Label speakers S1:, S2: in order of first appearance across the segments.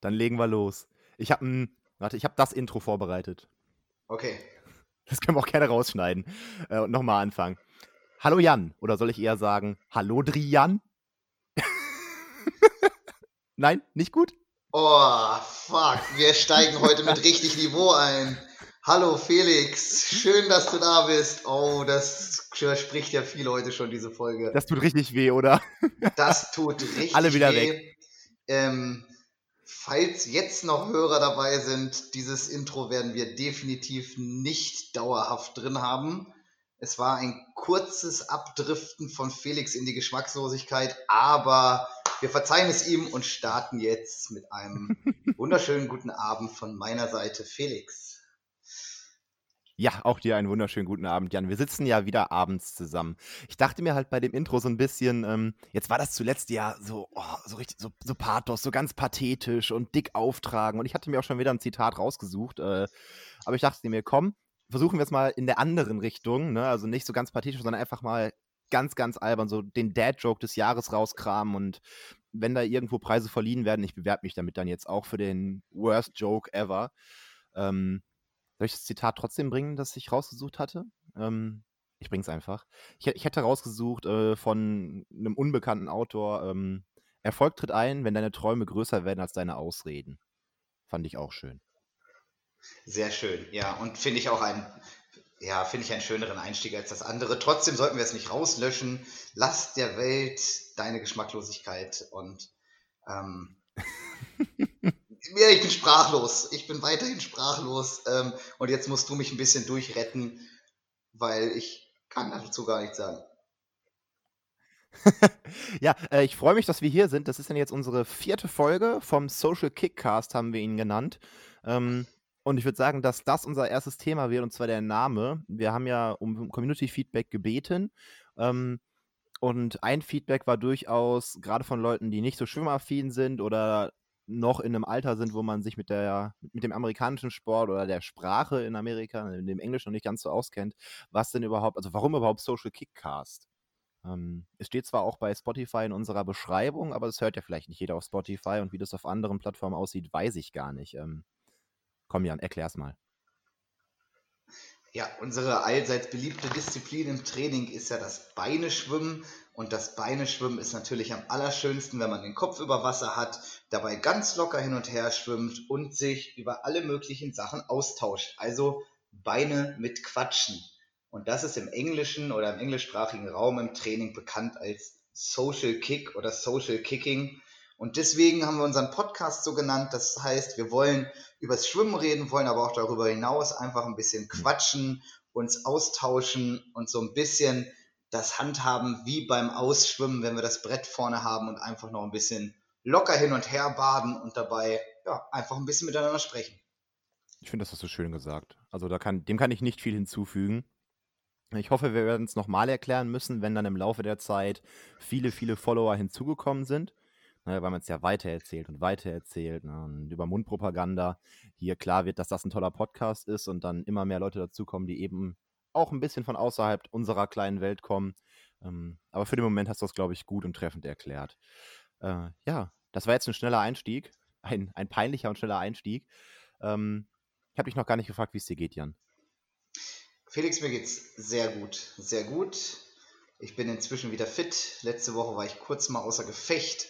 S1: Dann legen wir los. Ich habe ein, warte, ich habe das Intro vorbereitet.
S2: Okay.
S1: Das können wir auch gerne rausschneiden. Äh, und nochmal anfangen. Hallo Jan, oder soll ich eher sagen, hallo Drian? Nein, nicht gut?
S2: Oh, fuck. Wir steigen heute mit richtig Niveau ein. Hallo Felix, schön, dass du da bist. Oh, das spricht ja viel heute schon, diese Folge.
S1: Das tut richtig weh, oder?
S2: Das tut richtig
S1: Alle wieder
S2: weh.
S1: weg.
S2: Ähm, falls jetzt noch Hörer dabei sind, dieses Intro werden wir definitiv nicht dauerhaft drin haben. Es war ein kurzes Abdriften von Felix in die Geschmackslosigkeit, aber wir verzeihen es ihm und starten jetzt mit einem wunderschönen guten Abend von meiner Seite, Felix.
S1: Ja, auch dir einen wunderschönen guten Abend, Jan. Wir sitzen ja wieder abends zusammen. Ich dachte mir halt bei dem Intro so ein bisschen, ähm, jetzt war das zuletzt ja so, oh, so richtig, so, so Pathos, so ganz pathetisch und dick auftragen. Und ich hatte mir auch schon wieder ein Zitat rausgesucht. Äh, aber ich dachte mir, komm, versuchen wir es mal in der anderen Richtung, ne? Also nicht so ganz pathetisch, sondern einfach mal ganz, ganz albern, so den Dad-Joke des Jahres rauskramen und wenn da irgendwo Preise verliehen werden, ich bewerbe mich damit dann jetzt auch für den Worst Joke ever. Ähm, soll ich das Zitat trotzdem bringen, das ich rausgesucht hatte? Ähm, ich bring's einfach. Ich, ich hätte rausgesucht äh, von einem unbekannten Autor, ähm, Erfolg tritt ein, wenn deine Träume größer werden als deine Ausreden. Fand ich auch schön.
S2: Sehr schön, ja. Und finde ich auch ein, ja, finde ich einen schöneren Einstieg als das andere. Trotzdem sollten wir es nicht rauslöschen. Lass der Welt deine Geschmacklosigkeit und ähm, ja, ich bin sprachlos. Ich bin weiterhin sprachlos. Ähm, und jetzt musst du mich ein bisschen durchretten, weil ich kann dazu gar nichts sagen.
S1: ja, äh, ich freue mich, dass wir hier sind. Das ist dann jetzt unsere vierte Folge vom Social Kickcast, haben wir ihn genannt. Ähm, und ich würde sagen, dass das unser erstes Thema wird, und zwar der Name. Wir haben ja um Community-Feedback gebeten. Ähm, und ein Feedback war durchaus, gerade von Leuten, die nicht so schwimmaffin sind oder noch in einem Alter sind, wo man sich mit der mit dem amerikanischen Sport oder der Sprache in Amerika, in dem Englisch noch nicht ganz so auskennt, was denn überhaupt, also warum überhaupt Social Kickcast? Ähm, es steht zwar auch bei Spotify in unserer Beschreibung, aber das hört ja vielleicht nicht jeder auf Spotify und wie das auf anderen Plattformen aussieht, weiß ich gar nicht. Ähm, komm Jan, erklär's mal.
S2: Ja, unsere allseits beliebte Disziplin im Training ist ja das Beineschwimmen. Und das Beineschwimmen ist natürlich am allerschönsten, wenn man den Kopf über Wasser hat, dabei ganz locker hin und her schwimmt und sich über alle möglichen Sachen austauscht. Also Beine mit Quatschen. Und das ist im englischen oder im englischsprachigen Raum im Training bekannt als Social Kick oder Social Kicking. Und deswegen haben wir unseren Podcast so genannt. Das heißt, wir wollen übers Schwimmen reden, wollen aber auch darüber hinaus einfach ein bisschen quatschen, uns austauschen und so ein bisschen das Handhaben wie beim Ausschwimmen, wenn wir das Brett vorne haben und einfach noch ein bisschen locker hin und her baden und dabei ja, einfach ein bisschen miteinander sprechen.
S1: Ich finde, das hast du schön gesagt. Also da kann, dem kann ich nicht viel hinzufügen. Ich hoffe, wir werden es nochmal erklären müssen, wenn dann im Laufe der Zeit viele, viele Follower hinzugekommen sind ne, weil man es ja weitererzählt und weitererzählt ne, und über Mundpropaganda hier klar wird, dass das ein toller Podcast ist und dann immer mehr Leute dazukommen, die eben auch ein bisschen von außerhalb unserer kleinen Welt kommen. Ähm, aber für den Moment hast du das, glaube ich, gut und treffend erklärt. Äh, ja, das war jetzt ein schneller Einstieg, ein, ein peinlicher und schneller Einstieg. Ähm, ich habe dich noch gar nicht gefragt, wie es dir geht, Jan.
S2: Felix, mir geht's sehr gut, sehr gut. Ich bin inzwischen wieder fit. Letzte Woche war ich kurz mal außer Gefecht.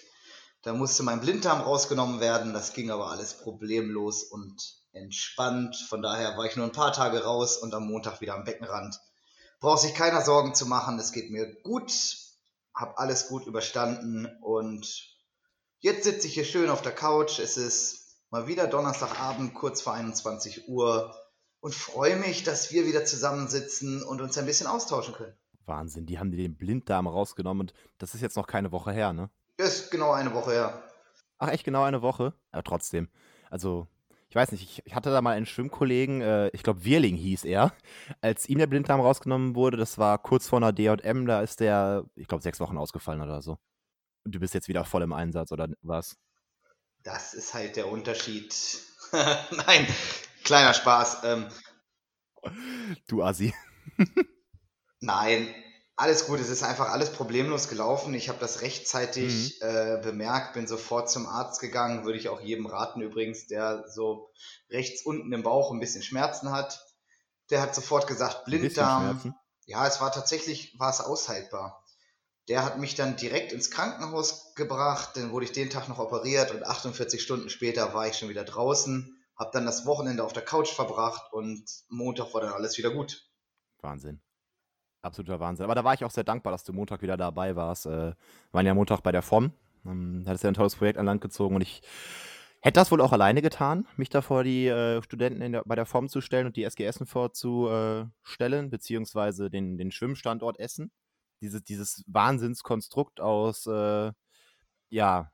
S2: Da musste mein Blinddarm rausgenommen werden. Das ging aber alles problemlos und entspannt. Von daher war ich nur ein paar Tage raus und am Montag wieder am Beckenrand. Braucht sich keiner Sorgen zu machen. Es geht mir gut. Hab alles gut überstanden und jetzt sitze ich hier schön auf der Couch. Es ist mal wieder Donnerstagabend, kurz vor 21 Uhr und freue mich, dass wir wieder zusammensitzen und uns ein bisschen austauschen können.
S1: Wahnsinn, die haben dir den Blinddarm rausgenommen und das ist jetzt noch keine Woche her, ne?
S2: Ist genau eine Woche her.
S1: Ach, echt genau eine Woche? Ja, trotzdem. Also, ich weiß nicht, ich, hatte da mal einen Schwimmkollegen, äh, ich glaube Wirling hieß er, als ihm der Blinddarm rausgenommen wurde, das war kurz vor einer DM, da ist der, ich glaube, sechs Wochen ausgefallen oder so. Und du bist jetzt wieder voll im Einsatz, oder was?
S2: Das ist halt der Unterschied. Nein, kleiner Spaß. Ähm,
S1: du Assi.
S2: Nein, Alles gut, es ist einfach alles problemlos gelaufen. Ich habe das rechtzeitig mhm. äh, bemerkt, bin sofort zum Arzt gegangen. Würde ich auch jedem raten übrigens, der so rechts unten im Bauch ein bisschen Schmerzen hat. Der hat sofort gesagt, Blinddarm. Ja, es war tatsächlich, war es aushaltbar. Der hat mich dann direkt ins Krankenhaus gebracht, dann wurde ich den Tag noch operiert und 48 Stunden später war ich schon wieder draußen, habe dann das Wochenende auf der Couch verbracht und Montag war dann alles wieder gut.
S1: Wahnsinn. Absoluter Wahnsinn. Aber da war ich auch sehr dankbar, dass du Montag wieder dabei warst. Äh, waren ja Montag bei der FOM. Ähm, hattest ja ein tolles Projekt an Land gezogen und ich hätte das wohl auch alleine getan, mich da vor die äh, Studenten der, bei der FOM zu stellen und die SG Essen vorzustellen, äh, beziehungsweise den, den Schwimmstandort Essen. Diese, dieses Wahnsinnskonstrukt aus äh, ja,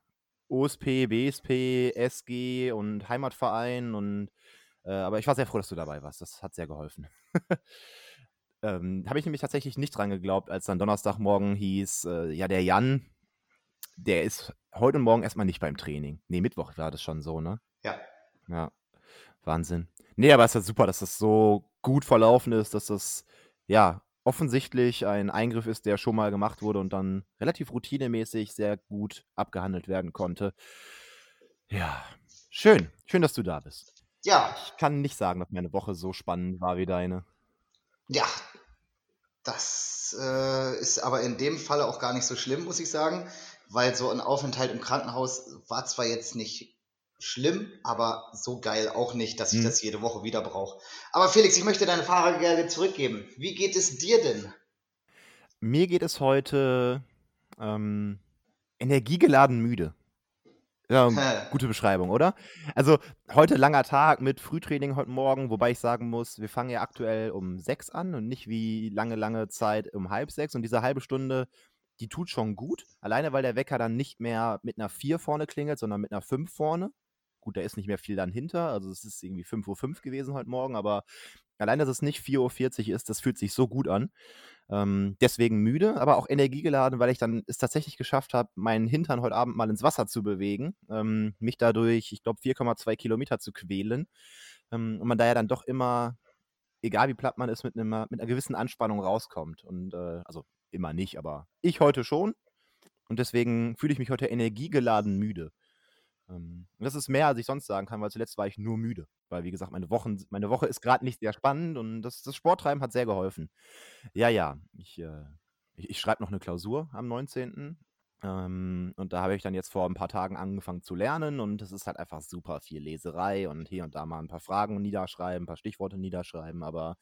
S1: OSP, BSP, SG und Heimatverein und äh, aber ich war sehr froh, dass du dabei warst. Das hat sehr geholfen. Ähm, Habe ich nämlich tatsächlich nicht dran geglaubt, als dann Donnerstagmorgen hieß, äh, ja, der Jan, der ist heute und morgen erstmal nicht beim Training. Nee, Mittwoch war das schon so, ne?
S2: Ja.
S1: Ja. Wahnsinn. Nee, aber es ist ja super, dass das so gut verlaufen ist, dass das, ja, offensichtlich ein Eingriff ist, der schon mal gemacht wurde und dann relativ routinemäßig sehr gut abgehandelt werden konnte. Ja, schön. Schön, dass du da bist.
S2: Ja.
S1: Ich kann nicht sagen, dass meine Woche so spannend war wie deine.
S2: Ja, das äh, ist aber in dem Falle auch gar nicht so schlimm, muss ich sagen, weil so ein Aufenthalt im Krankenhaus war zwar jetzt nicht schlimm, aber so geil auch nicht, dass ich hm. das jede Woche wieder brauche. Aber Felix, ich möchte deine Frage gerne zurückgeben. Wie geht es dir denn?
S1: Mir geht es heute ähm, energiegeladen müde. Ja, gute Beschreibung, oder? Also heute langer Tag mit Frühtraining heute Morgen, wobei ich sagen muss, wir fangen ja aktuell um sechs an und nicht wie lange, lange Zeit um halb sechs. Und diese halbe Stunde, die tut schon gut. Alleine, weil der Wecker dann nicht mehr mit einer vier vorne klingelt, sondern mit einer fünf vorne. Gut, da ist nicht mehr viel dann hinter. Also es ist irgendwie 5.05 Uhr gewesen heute Morgen, aber allein, dass es nicht 4.40 Uhr ist, das fühlt sich so gut an. Ähm, deswegen müde, aber auch energiegeladen, weil ich dann es tatsächlich geschafft habe, meinen Hintern heute Abend mal ins Wasser zu bewegen, ähm, mich dadurch, ich glaube, 4,2 Kilometer zu quälen. Ähm, und man da ja dann doch immer, egal wie platt man ist, mit, einem, mit einer gewissen Anspannung rauskommt. Und äh, also immer nicht, aber ich heute schon. Und deswegen fühle ich mich heute energiegeladen müde. Ähm, das ist mehr, als ich sonst sagen kann, weil zuletzt war ich nur müde. Weil, wie gesagt, meine, Wochen, meine Woche ist gerade nicht sehr spannend und das, das Sporttreiben hat sehr geholfen. Ja, ja, ich, äh, ich, ich schreibe noch eine Klausur am 19. Ähm, und da habe ich dann jetzt vor ein paar Tagen angefangen zu lernen und es ist halt einfach super viel Leserei und hier und da mal ein paar Fragen niederschreiben, ein paar Stichworte niederschreiben, aber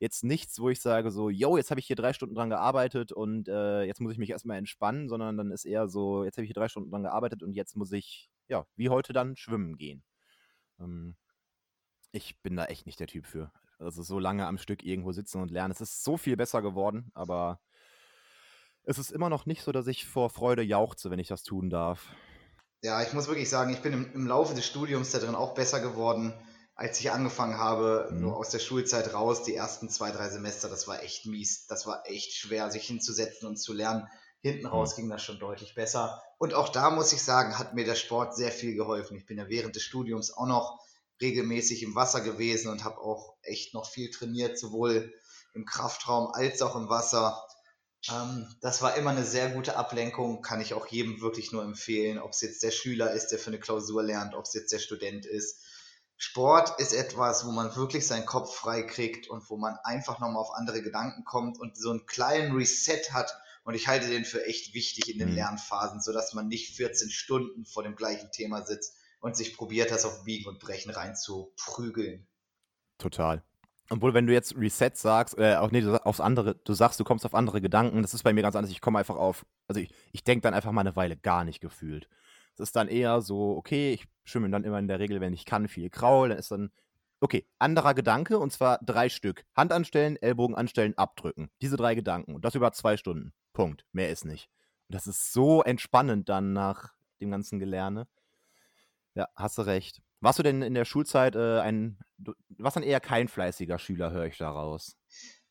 S1: jetzt nichts, wo ich sage so, yo, jetzt habe ich hier drei Stunden dran gearbeitet und äh, jetzt muss ich mich erstmal entspannen, sondern dann ist eher so, jetzt habe ich hier drei Stunden dran gearbeitet und jetzt muss ich ja, wie heute dann schwimmen gehen. Ähm, ich bin da echt nicht der Typ für. Also so lange am Stück irgendwo sitzen und lernen. Es ist so viel besser geworden, aber es ist immer noch nicht so, dass ich vor Freude jauchze, wenn ich das tun darf.
S2: Ja, ich muss wirklich sagen, ich bin im, im Laufe des Studiums da drin auch besser geworden, als ich angefangen habe, mhm. nur aus der Schulzeit raus. Die ersten zwei, drei Semester, das war echt mies. Das war echt schwer, sich hinzusetzen und zu lernen. Hinten raus mhm. ging das schon deutlich besser. Und auch da muss ich sagen, hat mir der Sport sehr viel geholfen. Ich bin ja während des Studiums auch noch regelmäßig im Wasser gewesen und habe auch echt noch viel trainiert, sowohl im Kraftraum als auch im Wasser. Ähm, das war immer eine sehr gute Ablenkung, kann ich auch jedem wirklich nur empfehlen, ob es jetzt der Schüler ist, der für eine Klausur lernt, ob es jetzt der Student ist. Sport ist etwas, wo man wirklich seinen Kopf frei kriegt und wo man einfach nochmal auf andere Gedanken kommt und so einen kleinen Reset hat, und ich halte den für echt wichtig in den mhm. Lernphasen, sodass man nicht 14 Stunden vor dem gleichen Thema sitzt und sich probiert, das auf Biegen und Brechen reinzuprügeln.
S1: Total. Obwohl, wenn du jetzt Reset sagst, äh, auch nee, du, aufs andere, du sagst, du kommst auf andere Gedanken, das ist bei mir ganz anders. Ich komme einfach auf, also ich, ich denke dann einfach mal eine Weile gar nicht gefühlt. Es ist dann eher so, okay, ich schwimme dann immer in der Regel, wenn ich kann, viel Kraul, dann ist dann, okay, anderer Gedanke und zwar drei Stück. Hand anstellen, Ellbogen anstellen, abdrücken. Diese drei Gedanken und das über zwei Stunden. Punkt. Mehr ist nicht. Und das ist so entspannend dann nach dem ganzen Gelerne. Ja, hast du recht. Warst du denn in der Schulzeit äh, ein, du warst dann eher kein fleißiger Schüler, höre ich daraus?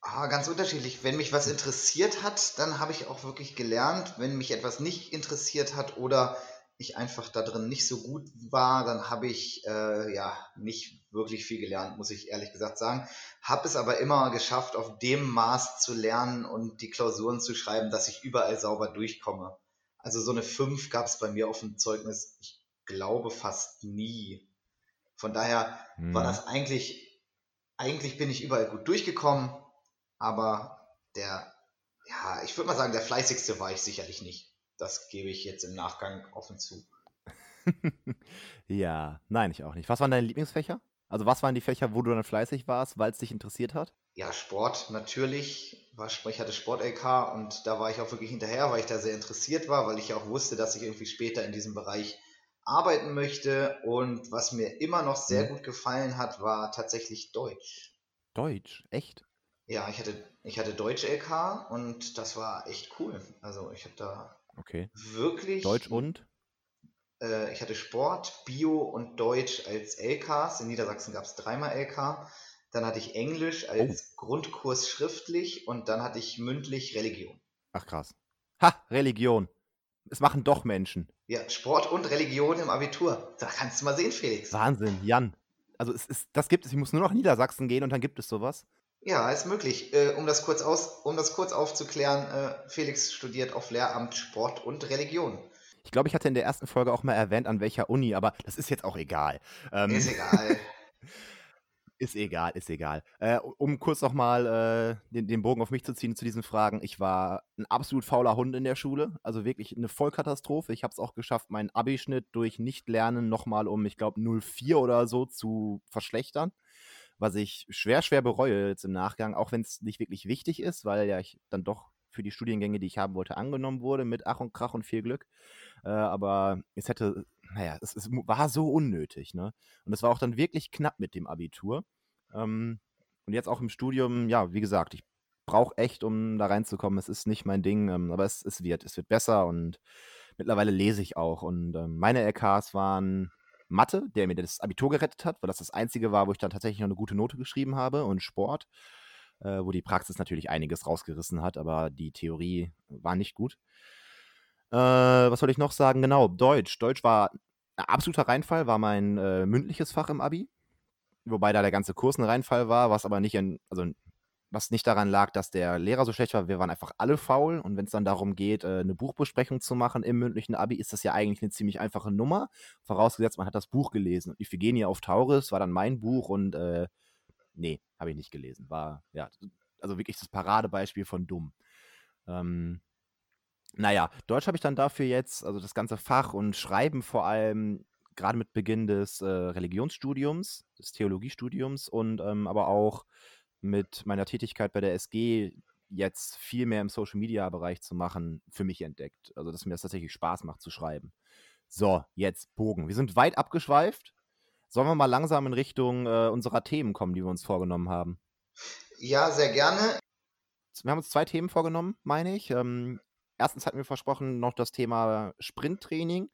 S2: Ah, ganz unterschiedlich. Wenn mich was interessiert hat, dann habe ich auch wirklich gelernt. Wenn mich etwas nicht interessiert hat oder ich einfach da drin nicht so gut war, dann habe ich äh, ja nicht wirklich viel gelernt, muss ich ehrlich gesagt sagen. Habe es aber immer geschafft, auf dem Maß zu lernen und die Klausuren zu schreiben, dass ich überall sauber durchkomme. Also so eine 5 gab es bei mir auf dem Zeugnis, ich glaube fast nie. Von daher hm. war das eigentlich, eigentlich bin ich überall gut durchgekommen, aber der, ja, ich würde mal sagen, der fleißigste war ich sicherlich nicht. Das gebe ich jetzt im Nachgang offen zu.
S1: ja, nein, ich auch nicht. Was waren deine Lieblingsfächer? Also was waren die Fächer, wo du dann fleißig warst, weil es dich interessiert hat?
S2: Ja, Sport natürlich. Ich hatte Sport-LK und da war ich auch wirklich hinterher, weil ich da sehr interessiert war, weil ich auch wusste, dass ich irgendwie später in diesem Bereich arbeiten möchte. Und was mir immer noch sehr mhm. gut gefallen hat, war tatsächlich Deutsch.
S1: Deutsch? Echt?
S2: Ja, ich hatte, ich hatte Deutsch-LK und das war echt cool. Also ich habe da
S1: okay.
S2: wirklich...
S1: Deutsch und?
S2: Äh, ich hatte Sport, Bio und Deutsch als LKs. In Niedersachsen gab es dreimal LK. Dann hatte ich Englisch als oh. Grundkurs schriftlich und dann hatte ich mündlich Religion.
S1: Ach krass. Ha, Religion. Es machen doch Menschen.
S2: Ja, Sport und Religion im Abitur. Da kannst du mal sehen, Felix.
S1: Wahnsinn, Jan. Also es ist, das gibt es. Ich muss nur nach Niedersachsen gehen und dann gibt es sowas.
S2: Ja, ist möglich. Äh, um, das kurz aus, um das kurz aufzuklären, äh, Felix studiert auf Lehramt Sport und Religion.
S1: Ich glaube, ich hatte in der ersten Folge auch mal erwähnt, an welcher Uni, aber das ist jetzt auch egal.
S2: Ähm, ist egal.
S1: Ist egal, ist egal. Äh, um kurz nochmal äh, den, den Bogen auf mich zu ziehen zu diesen Fragen. Ich war ein absolut fauler Hund in der Schule. Also wirklich eine Vollkatastrophe. Ich habe es auch geschafft, meinen Abischnitt durch Nichtlernen nochmal um, ich glaube, 0,4 oder so zu verschlechtern. Was ich schwer, schwer bereue jetzt im Nachgang, auch wenn es nicht wirklich wichtig ist, weil ja ich dann doch für die Studiengänge, die ich haben wollte, angenommen wurde mit Ach und Krach und viel Glück. Äh, aber es hätte, naja, es, es, war so unnötig, ne? Und es war auch dann wirklich knapp mit dem Abitur. Ähm, und jetzt auch im Studium, ja, wie gesagt, ich brauche echt, um da reinzukommen. Es ist nicht mein Ding, ähm, aber es, es wird, es wird besser und mittlerweile lese ich auch. Und ähm, meine LKs waren Mathe, der mir das Abitur gerettet hat, weil das das einzige war, wo ich dann tatsächlich noch eine gute Note geschrieben habe und Sport äh, wo die Praxis natürlich einiges rausgerissen hat, aber die Theorie war nicht gut. Äh, was soll ich noch sagen? Genau, Deutsch. Deutsch war ein absoluter Reinfall, war mein äh, mündliches Fach im Abi. Wobei da der ganze Kurs ein Reinfall war, was aber nicht, in, also was nicht daran lag, dass der Lehrer so schlecht war. Wir waren einfach alle faul. Und wenn es dann darum geht, äh, eine Buchbesprechung zu machen im mündlichen Abi, ist das ja eigentlich eine ziemlich einfache Nummer. Vorausgesetzt, man hat das Buch gelesen. Und Iphigenia auf Tauris war dann mein Buch und äh, nee, habe ich nicht gelesen. War, ja, also wirklich das Paradebeispiel von dumm. Ähm, naja, Deutsch habe ich dann dafür jetzt, also das ganze Fach und Schreiben vor allem, gerade mit Beginn des äh, Religionsstudiums, des Theologiestudiums und ähm, aber auch mit meiner Tätigkeit bei der SG jetzt viel mehr im Social Media Bereich zu machen, für mich entdeckt. Also, dass mir das tatsächlich Spaß macht zu schreiben. So, jetzt Bogen. Wir sind weit abgeschweift. Sollen wir mal langsam in Richtung äh, unserer Themen kommen, die wir uns vorgenommen haben?
S2: Ja, sehr gerne.
S1: Wir haben uns zwei Themen vorgenommen, meine ich. Ähm, erstens hatten wir versprochen, noch das Thema Sprinttraining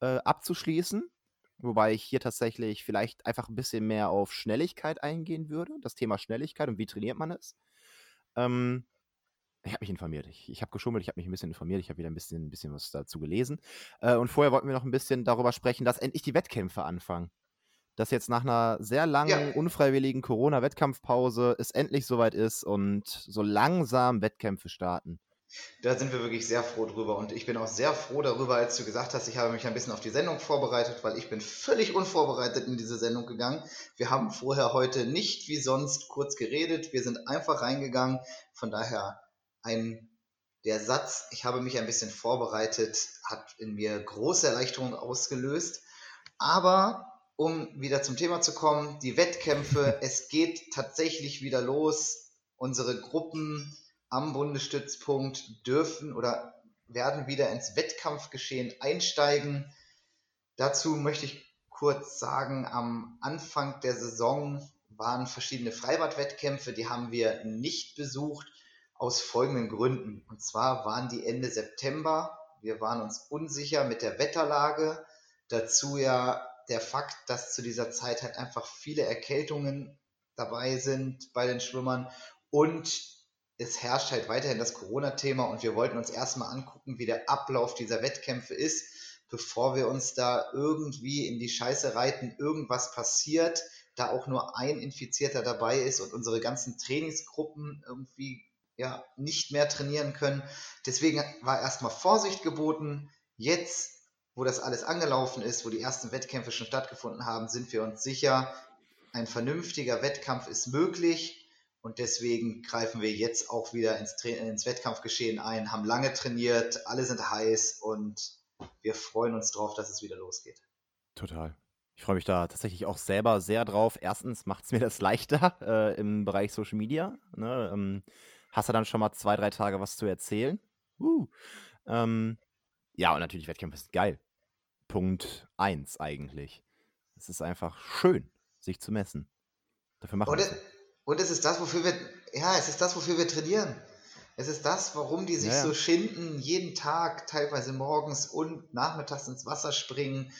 S1: äh, abzuschließen. Wobei ich hier tatsächlich vielleicht einfach ein bisschen mehr auf Schnelligkeit eingehen würde. Das Thema Schnelligkeit und wie trainiert man es. Ähm, ich habe mich informiert. Ich, ich habe geschummelt, ich habe mich ein bisschen informiert, ich habe wieder ein bisschen, ein bisschen was dazu gelesen. Äh, und vorher wollten wir noch ein bisschen darüber sprechen, dass endlich die Wettkämpfe anfangen dass jetzt nach einer sehr langen, ja. unfreiwilligen Corona-Wettkampfpause es endlich soweit ist und so langsam Wettkämpfe starten.
S2: Da sind wir wirklich sehr froh drüber und ich bin auch sehr froh darüber, als du gesagt hast, ich habe mich ein bisschen auf die Sendung vorbereitet, weil ich bin völlig unvorbereitet in diese Sendung gegangen. Wir haben vorher heute nicht wie sonst kurz geredet, wir sind einfach reingegangen. Von daher ein der Satz, ich habe mich ein bisschen vorbereitet, hat in mir große Erleichterung ausgelöst. Aber um wieder zum Thema zu kommen, die Wettkämpfe, es geht tatsächlich wieder los. Unsere Gruppen am Bundesstützpunkt dürfen oder werden wieder ins Wettkampfgeschehen einsteigen. Dazu möchte ich kurz sagen, am Anfang der Saison waren verschiedene Freibadwettkämpfe, die haben wir nicht besucht aus folgenden Gründen. Und zwar waren die Ende September. Wir waren uns unsicher mit der Wetterlage. Dazu ja der Fakt, dass zu dieser Zeit halt einfach viele Erkältungen dabei sind bei den Schwimmern und es herrscht halt weiterhin das Corona-Thema und wir wollten uns erstmal angucken, wie der Ablauf dieser Wettkämpfe ist, bevor wir uns da irgendwie in die Scheiße reiten, irgendwas passiert, da auch nur ein Infizierter dabei ist und unsere ganzen Trainingsgruppen irgendwie ja, nicht mehr trainieren können. Deswegen war erstmal Vorsicht geboten. Jetzt, wo das alles angelaufen ist, wo die ersten Wettkämpfe schon stattgefunden haben, sind wir uns sicher, ein vernünftiger Wettkampf ist möglich. Und deswegen greifen wir jetzt auch wieder ins, ins Wettkampfgeschehen ein, haben lange trainiert, alle sind heiß und wir freuen uns drauf, dass es wieder losgeht.
S1: Total. Ich freue mich da tatsächlich auch selber sehr drauf. Erstens macht es mir das leichter äh, im Bereich Social Media. Ne? Ähm, hast du dann schon mal zwei, drei Tage was zu erzählen? Uh. Ähm, ja, und natürlich Wettkämpfe ist geil. Punkt 1 eigentlich. Es ist einfach schön, sich zu messen. Dafür machen wir es.
S2: Und es ist das, wofür wir, ja, es ist das, wofür wir trainieren. Es ist das, warum die sich ja, ja. so schinden, jeden Tag, teilweise morgens und nachmittags ins Wasser springen,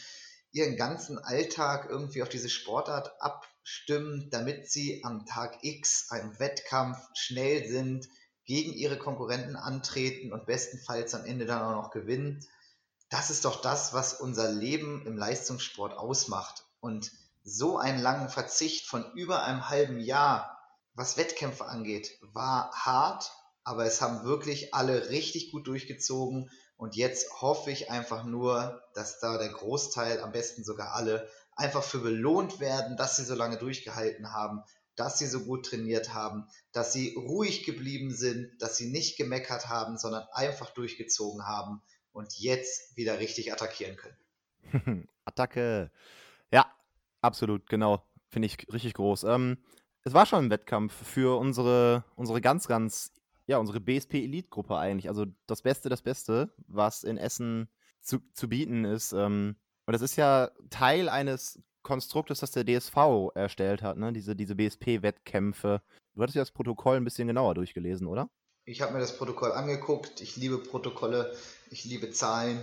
S2: ihren ganzen Alltag irgendwie auf diese Sportart abstimmen, damit sie am Tag X einem Wettkampf schnell sind, gegen ihre Konkurrenten antreten und bestenfalls am Ende dann auch noch gewinnen. Das ist doch das, was unser Leben im Leistungssport ausmacht. Und so einen langen Verzicht von über einem halben Jahr, was Wettkämpfe angeht, war hart, aber es haben wirklich alle richtig gut durchgezogen. Und jetzt hoffe ich einfach nur, dass da der Großteil, am besten sogar alle, einfach für belohnt werden, dass sie so lange durchgehalten haben, dass sie so gut trainiert haben, dass sie ruhig geblieben sind, dass sie nicht gemeckert haben, sondern einfach durchgezogen haben und jetzt wieder richtig attackieren können.
S1: Attacke. Ja, absolut, genau. Finde ich richtig groß. Ähm, es war schon ein Wettkampf für unsere, unsere ganz, ganz ja, unsere BSP-Elite-Gruppe eigentlich. Also das Beste, das Beste, was in Essen zu, zu bieten ist. Ähm, und das ist ja Teil eines Konstruktes, das der DSV erstellt hat, ne? diese, diese BSP-Wettkämpfe. Du hattest ja das Protokoll ein bisschen genauer durchgelesen, oder?
S2: Ich habe mir das Protokoll angeguckt. Ich liebe Protokolle, ich liebe Zahlen.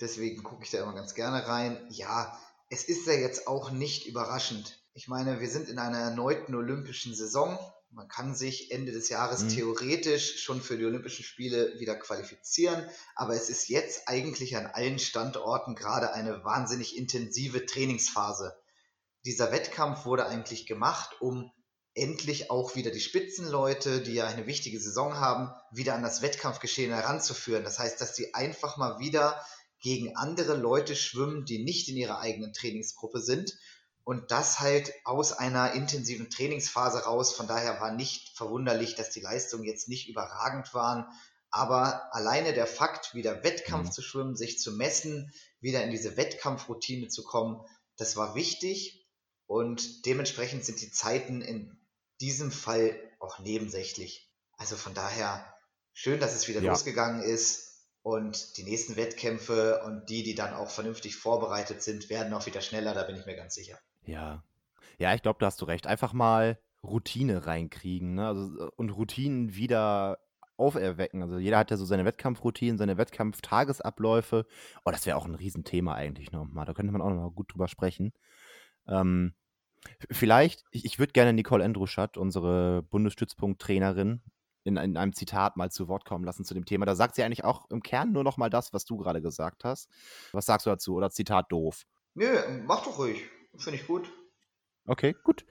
S2: Deswegen gucke ich da immer ganz gerne rein. Ja, es ist ja jetzt auch nicht überraschend. Ich meine, wir sind in einer erneuten olympischen Saison. Man kann sich Ende des Jahres mhm. theoretisch schon für die Olympischen Spiele wieder qualifizieren, aber es ist jetzt eigentlich an allen Standorten gerade eine wahnsinnig intensive Trainingsphase. Dieser Wettkampf wurde eigentlich gemacht, um endlich auch wieder die Spitzenleute, die ja eine wichtige Saison haben, wieder an das Wettkampfgeschehen heranzuführen. Das heißt, dass sie einfach mal wieder gegen andere Leute schwimmen, die nicht in ihrer eigenen Trainingsgruppe sind und das halt aus einer intensiven Trainingsphase raus. Von daher war nicht verwunderlich, dass die Leistungen jetzt nicht überragend waren. Aber alleine der Fakt, wieder Wettkampf mhm. zu schwimmen, sich zu messen, wieder in diese Wettkampfroutine zu kommen, das war wichtig. Und dementsprechend sind die Zeiten in diesem Fall auch nebensächlich. Also von daher schön, dass es wieder ja. losgegangen ist. Und die nächsten Wettkämpfe und die, die dann auch vernünftig vorbereitet sind, werden auch wieder schneller, da bin ich mir ganz sicher.
S1: Ja. Ja, ich glaube, da hast du recht. Einfach mal Routine reinkriegen, ne? Also, äh, und Routinen wieder auferwecken. Also jeder hat ja so seine Wettkampfroutinen, seine Wettkampftagesabläufe. Oh, das wäre auch ein Riesenthema eigentlich nochmal. Da könnte man auch nochmal gut drüber sprechen. Ähm, vielleicht, ich, ich würde gerne Nicole Endruschat, unsere Bundesstützpunkttrainerin, in, in einem Zitat mal zu Wort kommen lassen zu dem Thema. Da sagt sie eigentlich auch im Kern nur nochmal das, was du gerade gesagt hast. Was sagst du dazu? Oder Zitat doof?
S2: Nö, mach doch ruhig. Finde ich gut.
S1: Okay, gut.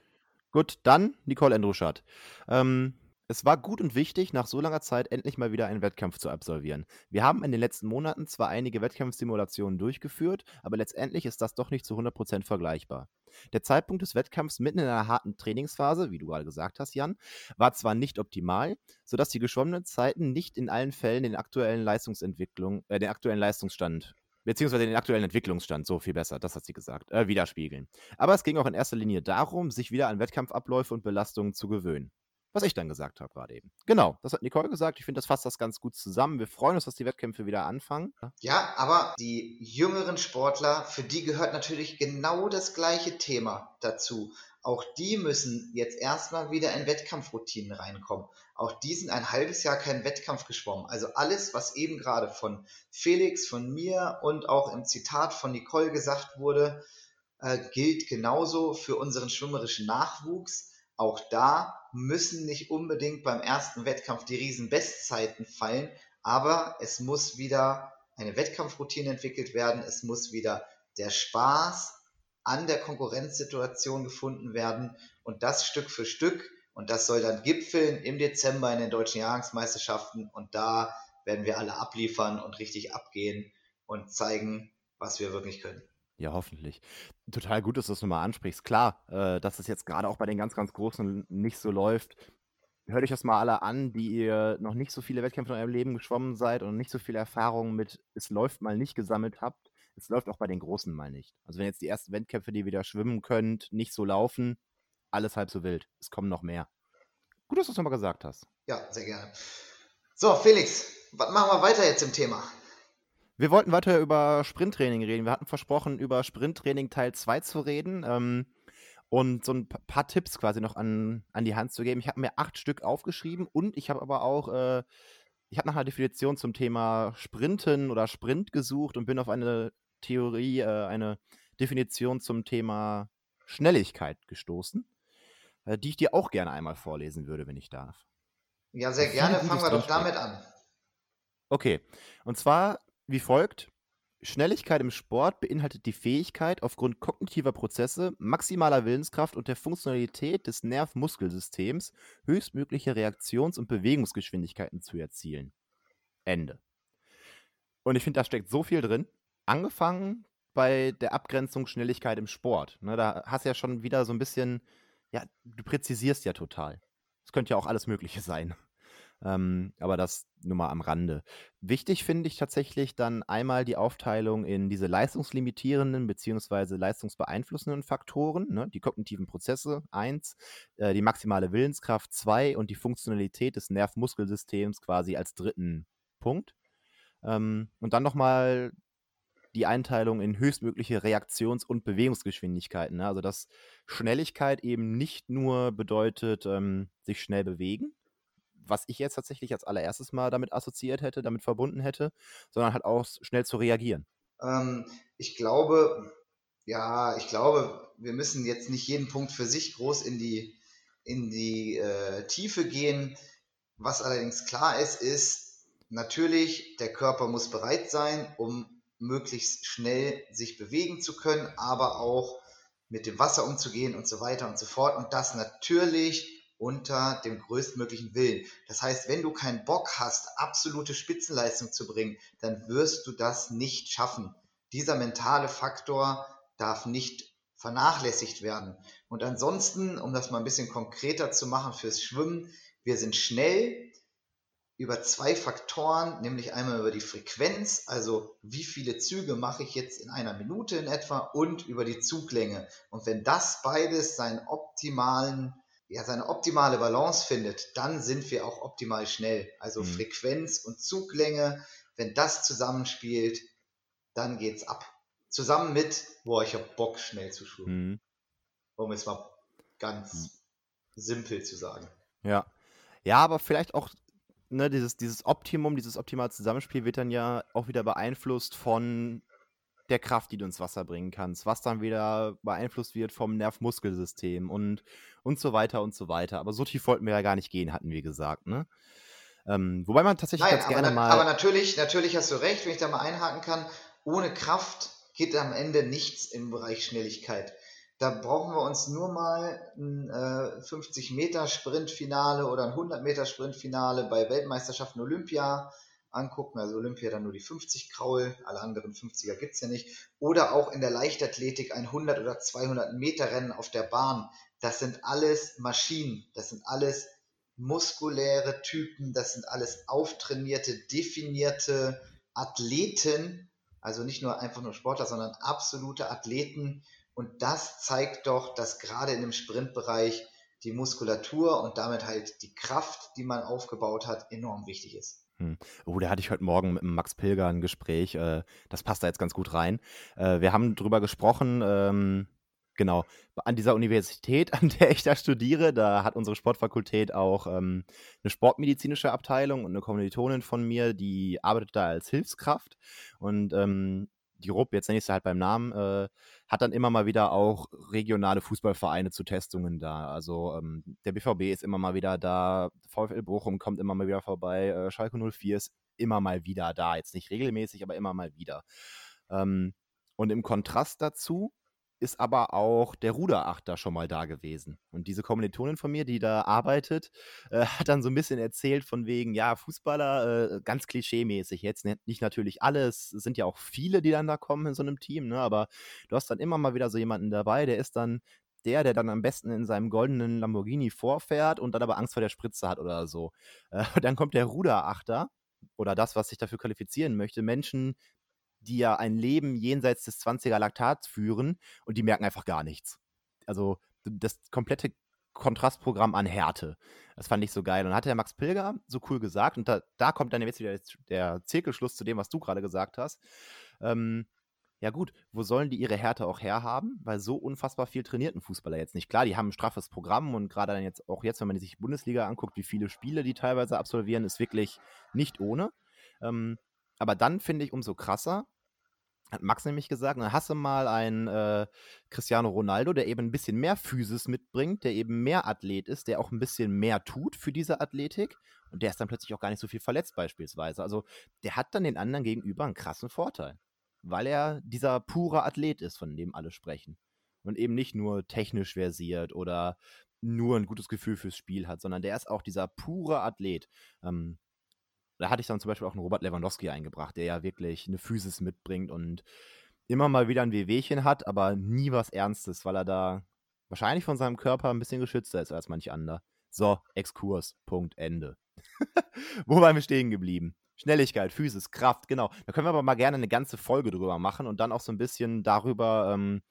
S1: Gut, dann Nicole Endruschat. Ähm, es war gut und wichtig, nach so langer Zeit endlich mal wieder einen Wettkampf zu absolvieren. Wir haben in den letzten Monaten zwar einige Wettkampfsimulationen durchgeführt, aber letztendlich ist das doch nicht zu 100% vergleichbar. Der Zeitpunkt des Wettkampfs mitten in einer harten Trainingsphase, wie du gerade gesagt hast, Jan, war zwar nicht optimal, sodass die geschwommenen Zeiten nicht in allen Fällen den aktuellen Leistungsentwicklung, äh, den aktuellen Leistungsstand beziehungsweise den aktuellen Entwicklungsstand, so viel besser, das hat sie gesagt, äh, widerspiegeln. Aber es ging auch in erster Linie darum, sich wieder an Wettkampfabläufe und Belastungen zu gewöhnen. Was ich dann gesagt habe gerade eben. Genau, das hat Nicole gesagt. Ich finde, das fasst das ganz gut zusammen. Wir freuen uns, dass die Wettkämpfe wieder anfangen.
S2: Ja, aber die jüngeren Sportler, für die gehört natürlich genau das gleiche Thema dazu. Auch die müssen jetzt erstmal wieder in Wettkampfroutinen reinkommen. Auch die sind ein halbes Jahr keinen Wettkampf geschwommen. Also alles, was eben gerade von Felix, von mir und auch im Zitat von Nicole gesagt wurde, äh, gilt genauso für unseren schwimmerischen Nachwuchs. Auch da müssen nicht unbedingt beim ersten Wettkampf die riesen Bestzeiten fallen, aber es muss wieder eine Wettkampfroutine entwickelt werden. Es muss wieder der Spaß an der Konkurrenzsituation gefunden werden und das Stück für Stück. Und das soll dann gipfeln im Dezember in den deutschen Jahrgangsmeisterschaften. Und da werden wir alle abliefern und richtig abgehen und zeigen, was wir wirklich können.
S1: Ja, hoffentlich. Total gut, dass du das nochmal ansprichst. Klar, äh, dass es jetzt gerade auch bei den ganz, ganz Großen nicht so läuft. Hört euch das mal alle an, die ihr noch nicht so viele Wettkämpfe in eurem Leben geschwommen seid und nicht so viele Erfahrungen mit es läuft mal nicht gesammelt habt. Es läuft auch bei den Großen mal nicht. Also wenn jetzt die ersten Wettkämpfe, die ihr wieder schwimmen könnt, nicht so laufen, alles halb so wild. Es kommen noch mehr. Gut, dass du es nochmal gesagt hast.
S2: Ja, sehr gerne. So, Felix, was machen wir weiter jetzt im Thema?
S1: Wir wollten weiter über Sprinttraining reden. Wir hatten versprochen, über Sprinttraining Teil 2 zu reden ähm, und so ein paar Tipps quasi noch an, an die Hand zu geben. Ich habe mir acht Stück aufgeschrieben und ich habe aber auch, äh, ich habe nach einer Definition zum Thema Sprinten oder Sprint gesucht und bin auf eine Theorie, äh, eine Definition zum Thema Schnelligkeit gestoßen, äh, die ich dir auch gerne einmal vorlesen würde, wenn ich darf.
S2: Ja, sehr gerne. Fangen wir doch damit an.
S1: Okay, und zwar wie folgt. Schnelligkeit im Sport beinhaltet die Fähigkeit, aufgrund kognitiver Prozesse, maximaler Willenskraft und der Funktionalität des Nerv-Muskelsystems höchstmögliche Reaktions- und Bewegungsgeschwindigkeiten zu erzielen. Ende. Und ich finde, da steckt so viel drin. Angefangen bei der Abgrenzung Schnelligkeit im Sport. Ne, da hast du ja schon wieder so ein bisschen, ja, du präzisierst ja total. Es könnte ja auch alles Mögliche sein. Ähm, aber das nur mal am Rande. Wichtig finde ich tatsächlich dann einmal die Aufteilung in diese leistungslimitierenden bzw. leistungsbeeinflussenden Faktoren, ne? die kognitiven Prozesse 1, äh, die maximale Willenskraft 2 und die Funktionalität des Nervmuskelsystems quasi als dritten Punkt. Ähm, und dann nochmal die Einteilung in höchstmögliche Reaktions- und Bewegungsgeschwindigkeiten. Ne? Also dass Schnelligkeit eben nicht nur bedeutet, ähm, sich schnell bewegen, was ich jetzt tatsächlich als allererstes mal damit assoziiert hätte, damit verbunden hätte, sondern halt auch schnell zu reagieren.
S2: Ähm, ich glaube, ja, ich glaube, wir müssen jetzt nicht jeden Punkt für sich groß in die, in die äh, Tiefe gehen. Was allerdings klar ist, ist, natürlich, der Körper muss bereit sein, um möglichst schnell sich bewegen zu können, aber auch mit dem Wasser umzugehen und so weiter und so fort. Und das natürlich unter dem größtmöglichen Willen. Das heißt, wenn du keinen Bock hast, absolute Spitzenleistung zu bringen, dann wirst du das nicht schaffen. Dieser mentale Faktor darf nicht vernachlässigt werden. Und ansonsten, um das mal ein bisschen konkreter zu machen fürs Schwimmen, wir sind schnell über zwei Faktoren, nämlich einmal über die Frequenz, also wie viele Züge mache ich jetzt in einer Minute in etwa und über die Zuglänge. Und wenn das beides seinen optimalen ja, seine optimale Balance findet, dann sind wir auch optimal schnell. Also mhm. Frequenz und Zuglänge, wenn das zusammenspielt, dann geht's ab. Zusammen mit, boah, ich hab Bock, schnell zu schwimmen. Mhm. Um es mal ganz mhm. simpel zu sagen.
S1: Ja. Ja, aber vielleicht auch, ne, dieses, dieses Optimum, dieses optimale Zusammenspiel wird dann ja auch wieder beeinflusst von der Kraft, die du ins Wasser bringen kannst, was dann wieder beeinflusst wird vom Nerv-Muskelsystem und, und so weiter und so weiter. Aber so tief wollten wir ja gar nicht gehen, hatten wir gesagt, ne? Ähm, wobei man tatsächlich Nein, ganz gerne
S2: na,
S1: mal.
S2: Aber natürlich, natürlich hast du recht, wenn ich da mal einhaken kann. Ohne Kraft geht am Ende nichts im Bereich Schnelligkeit. Da brauchen wir uns nur mal ein äh, 50 Meter Sprintfinale oder ein 100 Meter Sprintfinale bei Weltmeisterschaften Olympia angucken. Also Olympia dann nur die 50 Kraul, alle anderen 50er gibt es ja nicht. Oder auch in der Leichtathletik ein 100 oder 200 Meter Rennen auf der Bahn. Das sind alles Maschinen, das sind alles muskuläre Typen, das sind alles auftrainierte, definierte Athleten, also nicht nur einfach nur Sportler, sondern absolute Athleten. Und das zeigt doch, dass gerade in dem Sprintbereich die Muskulatur und damit halt die Kraft, die man aufgebaut hat, enorm wichtig ist.
S1: Hm. Oh, da hatte ich heute Morgen mit Max Pilger ein Gespräch. Äh, das passt da jetzt ganz gut rein. Äh, wir haben drüber gesprochen, ähm, genau, an dieser Universität, an der ich da studiere, da hat unsere Sportfakultät auch ähm, eine sportmedizinische Abteilung und eine Kommilitonin von mir, die arbeitet da als Hilfskraft. Und ähm, die RUP, jetzt nenne ich sie halt beim Namen, äh, hat dann immer mal wieder auch regionale Fußballvereine zu Testungen da. Also ähm, der BVB ist immer mal wieder da, VfL Bochum kommt immer mal wieder vorbei, äh, Schalke 04 ist immer mal wieder da. Jetzt nicht regelmäßig, aber immer mal wieder. Ähm, und im Kontrast dazu ist aber auch der Ruderachter schon mal da gewesen. Und diese Kommilitonin von mir, die da arbeitet, äh, hat dann so ein bisschen erzählt von wegen, ja, Fußballer, äh, ganz klischeemäßig. Jetzt nicht natürlich alles, es sind ja auch viele, die dann da kommen in so einem Team, ne? aber du hast dann immer mal wieder so jemanden dabei, der ist dann der, der dann am besten in seinem goldenen Lamborghini vorfährt und dann aber Angst vor der Spritze hat oder so. Äh, dann kommt der Ruderachter oder das, was sich dafür qualifizieren möchte, Menschen, die ja ein Leben jenseits des 20er Laktats führen und die merken einfach gar nichts. Also das komplette Kontrastprogramm an Härte. Das fand ich so geil. Und hat der Max Pilger so cool gesagt, und da, da kommt dann jetzt wieder der Zirkelschluss zu dem, was du gerade gesagt hast. Ähm, ja gut, wo sollen die ihre Härte auch herhaben? Weil so unfassbar viel trainierten Fußballer jetzt nicht. Klar, die haben ein straffes Programm und gerade dann jetzt auch jetzt, wenn man sich die Bundesliga anguckt, wie viele Spiele die teilweise absolvieren, ist wirklich nicht ohne. Ähm, aber dann finde ich umso krasser, hat Max nämlich gesagt, dann hast du mal einen äh, Cristiano Ronaldo, der eben ein bisschen mehr Physis mitbringt, der eben mehr Athlet ist, der auch ein bisschen mehr tut für diese Athletik und der ist dann plötzlich auch gar nicht so viel verletzt beispielsweise. Also der hat dann den anderen gegenüber einen krassen Vorteil, weil er dieser pure Athlet ist, von dem alle sprechen. Und eben nicht nur technisch versiert oder nur ein gutes Gefühl fürs Spiel hat, sondern der ist auch dieser pure Athlet. Ähm, da hatte ich dann zum Beispiel auch einen Robert Lewandowski eingebracht, der ja wirklich eine Physis mitbringt und immer mal wieder ein Wehwehchen hat, aber nie was Ernstes, weil er da wahrscheinlich von seinem Körper ein bisschen geschützter ist als manch anderer. So, Exkurs, Punkt, Ende. Wo waren wir stehen geblieben? Schnelligkeit, Physis, Kraft, genau. Da können wir aber mal gerne eine ganze Folge drüber machen und dann auch so ein bisschen darüber, ähm,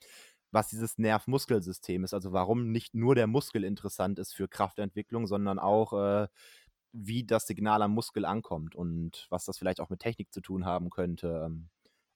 S1: was dieses Nerv-Muskelsystem ist. Also warum nicht nur der Muskel interessant ist für Kraftentwicklung, sondern auch äh, wie das Signal am Muskel ankommt und was das vielleicht auch mit Technik zu tun haben könnte. Ähm,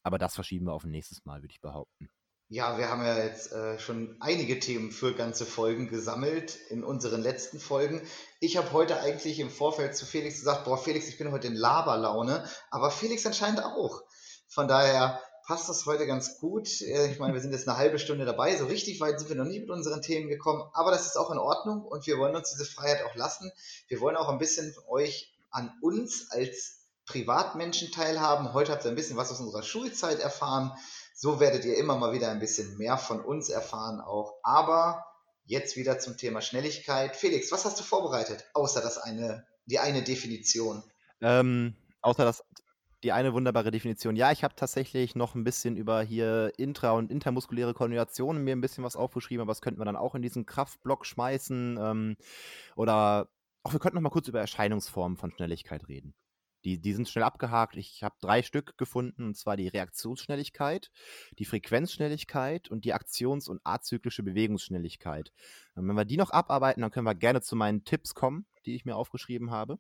S1: aber das verschieben wir auf ein nächstes Mal, würde ich behaupten.
S2: Ja, wir haben ja jetzt äh, schon einige Themen für ganze Folgen gesammelt in unseren letzten Folgen. Ich habe heute eigentlich im Vorfeld zu Felix gesagt, boah, Felix, ich bin heute in Laberlaune, aber Felix anscheinend auch. Von daher passt das heute ganz gut. Äh, ich meine, wir sind jetzt eine halbe Stunde dabei. So richtig weit sind wir noch nie mit unseren Themen gekommen. Aber das ist auch in Ordnung und wir wollen uns diese Freiheit auch lassen. Wir wollen auch ein bisschen euch an uns als Privatmenschen teilhaben. Heute habt ihr ein bisschen was aus unserer Schulzeit erfahren. So werdet ihr immer mal wieder ein bisschen mehr von uns erfahren auch. Aber jetzt wieder zum Thema Schnelligkeit. Felix, was hast du vorbereitet, außer das eine, die eine Definition?
S1: Ähm, außer das die eine wunderbare Definition. Ja, ich habe tatsächlich noch ein bisschen über hier intra- und intermuskuläre Koordinationen mir ein bisschen was aufgeschrieben, aber das könnten wir dann auch in diesen Kraftblock schmeißen. Ähm, oder auch wir könnten noch mal kurz über Erscheinungsformen von Schnelligkeit reden. Die, die sind schnell abgehakt. Ich habe drei Stück gefunden, und zwar die Reaktionsschnelligkeit, die Frequenzschnelligkeit und die Aktions- und azyklische Bewegungsschnelligkeit. Und wenn wir die noch abarbeiten, dann können wir gerne zu meinen Tipps kommen, die ich mir aufgeschrieben habe.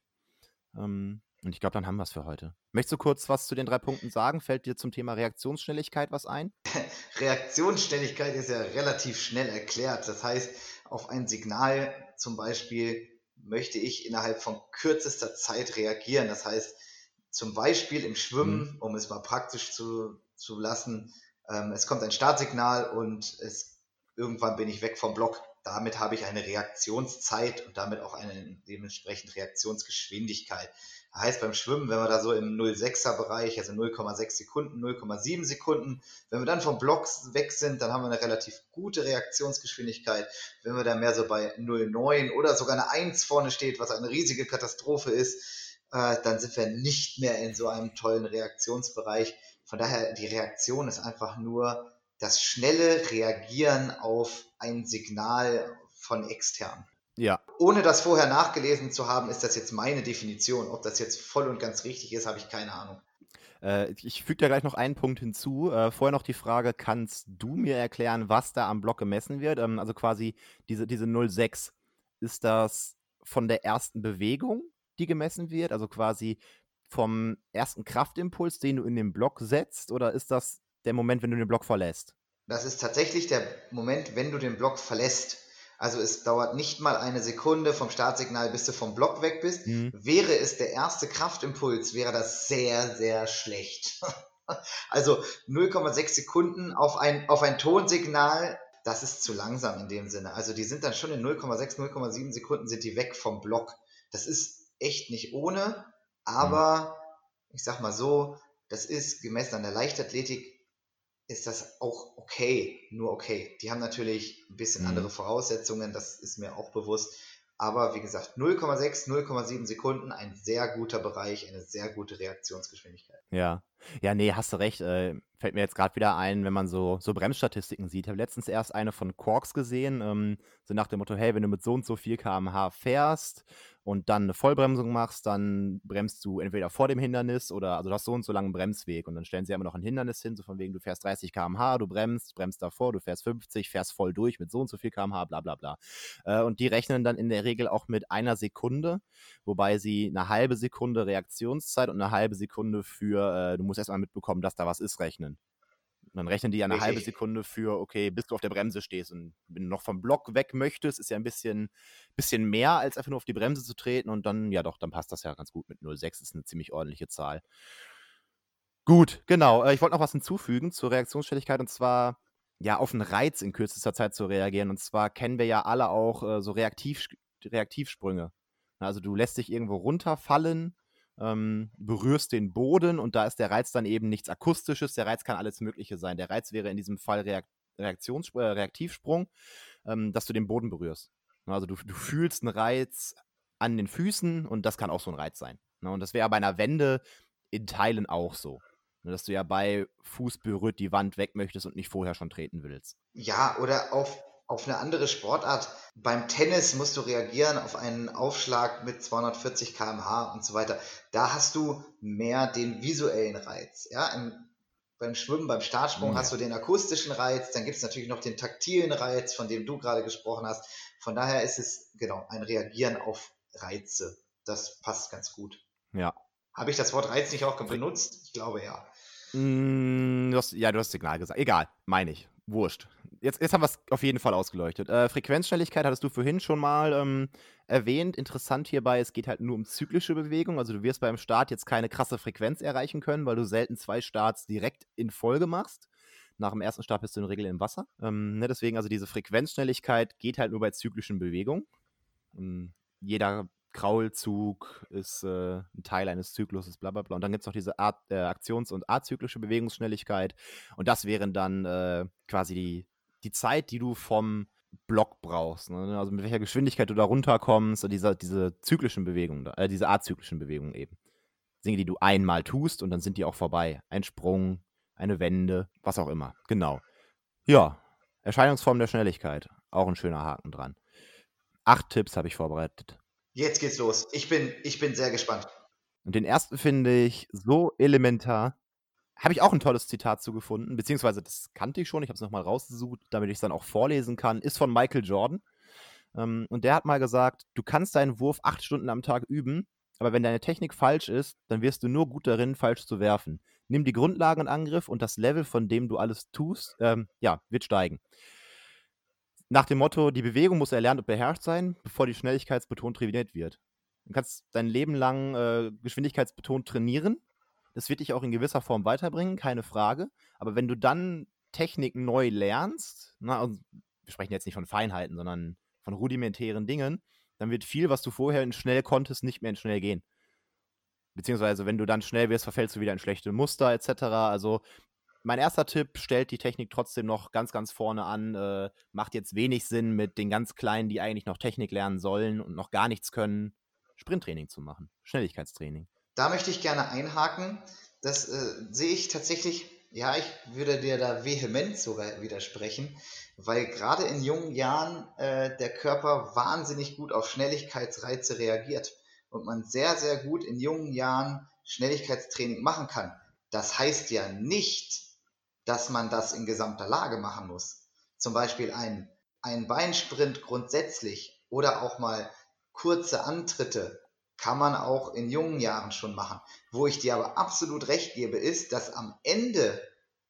S1: Ähm, und ich glaube, dann haben wir es für heute. Möchtest du kurz was zu den drei Punkten sagen? Fällt dir zum Thema Reaktionsschnelligkeit was ein?
S2: Reaktionsschnelligkeit ist ja relativ schnell erklärt. Das heißt, auf ein Signal zum Beispiel möchte ich innerhalb von kürzester Zeit reagieren. Das heißt, zum Beispiel im Schwimmen, mhm. um es mal praktisch zu, zu lassen, ähm, es kommt ein Startsignal und es, irgendwann bin ich weg vom Block damit habe ich eine Reaktionszeit und damit auch eine dementsprechend Reaktionsgeschwindigkeit. Heißt beim Schwimmen, wenn wir da so im 0,6er Bereich, also 0,6 Sekunden, 0,7 Sekunden, wenn wir dann vom Block weg sind, dann haben wir eine relativ gute Reaktionsgeschwindigkeit. Wenn wir da mehr so bei 0,9 oder sogar eine 1 vorne steht, was eine riesige Katastrophe ist, äh, dann sind wir nicht mehr in so einem tollen Reaktionsbereich. Von daher, die Reaktion ist einfach nur das schnelle Reagieren auf ein Signal von extern.
S1: Ja.
S2: Ohne das vorher nachgelesen zu haben, ist das jetzt meine Definition. Ob das jetzt voll und ganz richtig ist, habe ich keine Ahnung.
S1: Äh, ich füge da gleich noch einen Punkt hinzu. Äh, vorher noch die Frage, kannst du mir erklären, was da am Block gemessen wird? Ähm, also quasi diese, diese 06, ist das von der ersten Bewegung, die gemessen wird? Also quasi vom ersten Kraftimpuls, den du in den Block setzt? Oder ist das der Moment, wenn du den Block verlässt?
S2: Das ist tatsächlich der Moment, wenn du den Block verlässt. Also es dauert nicht mal eine Sekunde vom Startsignal, bis du vom Block weg bist. Mhm. Wäre es der erste Kraftimpuls, wäre das sehr, sehr schlecht. also 0,6 Sekunden auf ein, auf ein Tonsignal, das ist zu langsam in dem Sinne. Also die sind dann schon in 0,6, 0,7 Sekunden sind die weg vom Block. Das ist echt nicht ohne, aber ich sag mal so, das ist gemessen an der Leichtathletik ist das auch okay, nur okay. Die haben natürlich ein bisschen mhm. andere Voraussetzungen, das ist mir auch bewusst. Aber wie gesagt, 0,6, 0,7 Sekunden, ein sehr guter Bereich, eine sehr gute Reaktionsgeschwindigkeit.
S1: Ja. Ja, nee, hast du recht. Äh, fällt mir jetzt gerade wieder ein, wenn man so, so Bremsstatistiken sieht. Ich habe letztens erst eine von Quarks gesehen, ähm, so nach dem Motto, hey, wenn du mit so und so viel km/h fährst und dann eine Vollbremsung machst, dann bremst du entweder vor dem Hindernis oder, also du hast so und so langen Bremsweg und dann stellen sie immer noch ein Hindernis hin, so von wegen, du fährst 30 km/h, du bremst, bremst davor, du fährst 50, fährst voll durch mit so und so viel km/h, bla bla bla. Äh, und die rechnen dann in der Regel auch mit einer Sekunde, wobei sie eine halbe Sekunde Reaktionszeit und eine halbe Sekunde für, äh, du musst erstmal mitbekommen, dass da was ist, rechnen. Und dann rechnen die ja eine Richtig. halbe Sekunde für, okay, bis du auf der Bremse stehst. Und wenn du noch vom Block weg möchtest, ist ja ein bisschen, bisschen mehr, als einfach nur auf die Bremse zu treten. Und dann, ja doch, dann passt das ja ganz gut mit 0,6. Ist eine ziemlich ordentliche Zahl. Gut, genau. Äh, ich wollte noch was hinzufügen zur Reaktionsschnelligkeit und zwar ja auf einen Reiz in kürzester Zeit zu reagieren. Und zwar kennen wir ja alle auch äh, so Reaktiv, Reaktivsprünge. Also du lässt dich irgendwo runterfallen ähm, berührst den Boden und da ist der Reiz dann eben nichts Akustisches. Der Reiz kann alles Mögliche sein. Der Reiz wäre in diesem Fall Reakt Reaktions äh, Reaktivsprung, ähm, dass du den Boden berührst. Ne, also du, du fühlst einen Reiz an den Füßen und das kann auch so ein Reiz sein. Ne? Und das wäre bei einer Wende in Teilen auch so. Ne, dass du ja bei Fuß berührt die Wand weg möchtest und nicht vorher schon treten willst.
S2: Ja, oder auf auf eine andere Sportart. Beim Tennis musst du reagieren auf einen Aufschlag mit 240 km/h und so weiter. Da hast du mehr den visuellen Reiz. Ja, Im, beim Schwimmen, beim Startsprung ja. hast du den akustischen Reiz, dann gibt es natürlich noch den taktilen Reiz, von dem du gerade gesprochen hast. Von daher ist es genau ein Reagieren auf Reize. Das passt ganz gut.
S1: Ja.
S2: Habe ich das Wort Reiz nicht auch benutzt? Ich glaube ja.
S1: Mm, du hast, ja, du hast Signal gesagt. Egal, meine ich. Wurscht jetzt, jetzt haben wir es auf jeden Fall ausgeleuchtet. Äh, Frequenzschnelligkeit hattest du vorhin schon mal ähm, erwähnt. Interessant hierbei, es geht halt nur um zyklische Bewegung. Also du wirst beim Start jetzt keine krasse Frequenz erreichen können, weil du selten zwei Starts direkt in Folge machst. Nach dem ersten Start bist du in der Regel im Wasser. Ähm, ne, deswegen, also diese Frequenzschnelligkeit geht halt nur bei zyklischen Bewegungen. Ähm, jeder Kraulzug ist äh, ein Teil eines Zykluses, bla bla bla. Und dann gibt es noch diese Art, äh, Aktions- und azyklische Bewegungsschnelligkeit. Und das wären dann äh, quasi die die Zeit, die du vom Block brauchst. Ne? Also mit welcher Geschwindigkeit du da runterkommst, diese, diese zyklischen Bewegungen, äh, diese azyklischen Bewegungen eben. Dinge, die du einmal tust und dann sind die auch vorbei. Ein Sprung, eine Wende, was auch immer. Genau. Ja, Erscheinungsform der Schnelligkeit. Auch ein schöner Haken dran. Acht Tipps habe ich vorbereitet.
S2: Jetzt geht's los. Ich bin, ich bin sehr gespannt.
S1: Und den ersten finde ich so elementar. Habe ich auch ein tolles Zitat zugefunden, beziehungsweise das kannte ich schon, ich habe es nochmal rausgesucht, damit ich es dann auch vorlesen kann, ist von Michael Jordan. Ähm, und der hat mal gesagt, du kannst deinen Wurf acht Stunden am Tag üben, aber wenn deine Technik falsch ist, dann wirst du nur gut darin, falsch zu werfen. Nimm die Grundlagen in Angriff und das Level, von dem du alles tust, ähm, ja, wird steigen. Nach dem Motto, die Bewegung muss erlernt und beherrscht sein, bevor die Schnelligkeitsbetont trainiert wird. Du kannst dein Leben lang äh, geschwindigkeitsbetont trainieren, das wird dich auch in gewisser Form weiterbringen, keine Frage. Aber wenn du dann Technik neu lernst, na, also wir sprechen jetzt nicht von Feinheiten, sondern von rudimentären Dingen, dann wird viel, was du vorher in schnell konntest, nicht mehr in schnell gehen. Beziehungsweise, wenn du dann schnell wirst, verfällst du wieder in schlechte Muster etc. Also, mein erster Tipp stellt die Technik trotzdem noch ganz, ganz vorne an. Äh, macht jetzt wenig Sinn, mit den ganz Kleinen, die eigentlich noch Technik lernen sollen und noch gar nichts können, Sprinttraining zu machen. Schnelligkeitstraining.
S2: Da möchte ich gerne einhaken. Das äh, sehe ich tatsächlich, ja, ich würde dir da vehement sogar widersprechen, weil gerade in jungen Jahren äh, der Körper wahnsinnig gut auf Schnelligkeitsreize reagiert und man sehr, sehr gut in jungen Jahren Schnelligkeitstraining machen kann. Das heißt ja nicht, dass man das in gesamter Lage machen muss. Zum Beispiel ein, ein Beinsprint grundsätzlich oder auch mal kurze Antritte kann man auch in jungen Jahren schon machen. Wo ich dir aber absolut recht gebe, ist, dass am Ende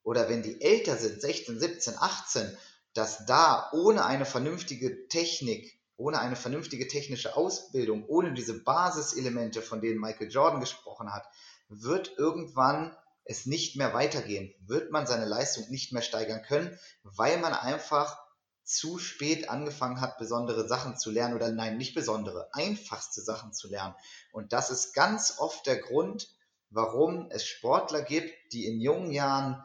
S2: oder wenn die älter sind, 16, 17, 18, dass da ohne eine vernünftige Technik, ohne eine vernünftige technische Ausbildung, ohne diese Basiselemente, von denen Michael Jordan gesprochen hat, wird irgendwann es nicht mehr weitergehen, wird man seine Leistung nicht mehr steigern können, weil man einfach zu spät angefangen hat, besondere Sachen zu lernen oder nein, nicht besondere, einfachste Sachen zu lernen. Und das ist ganz oft der Grund, warum es Sportler gibt, die in jungen Jahren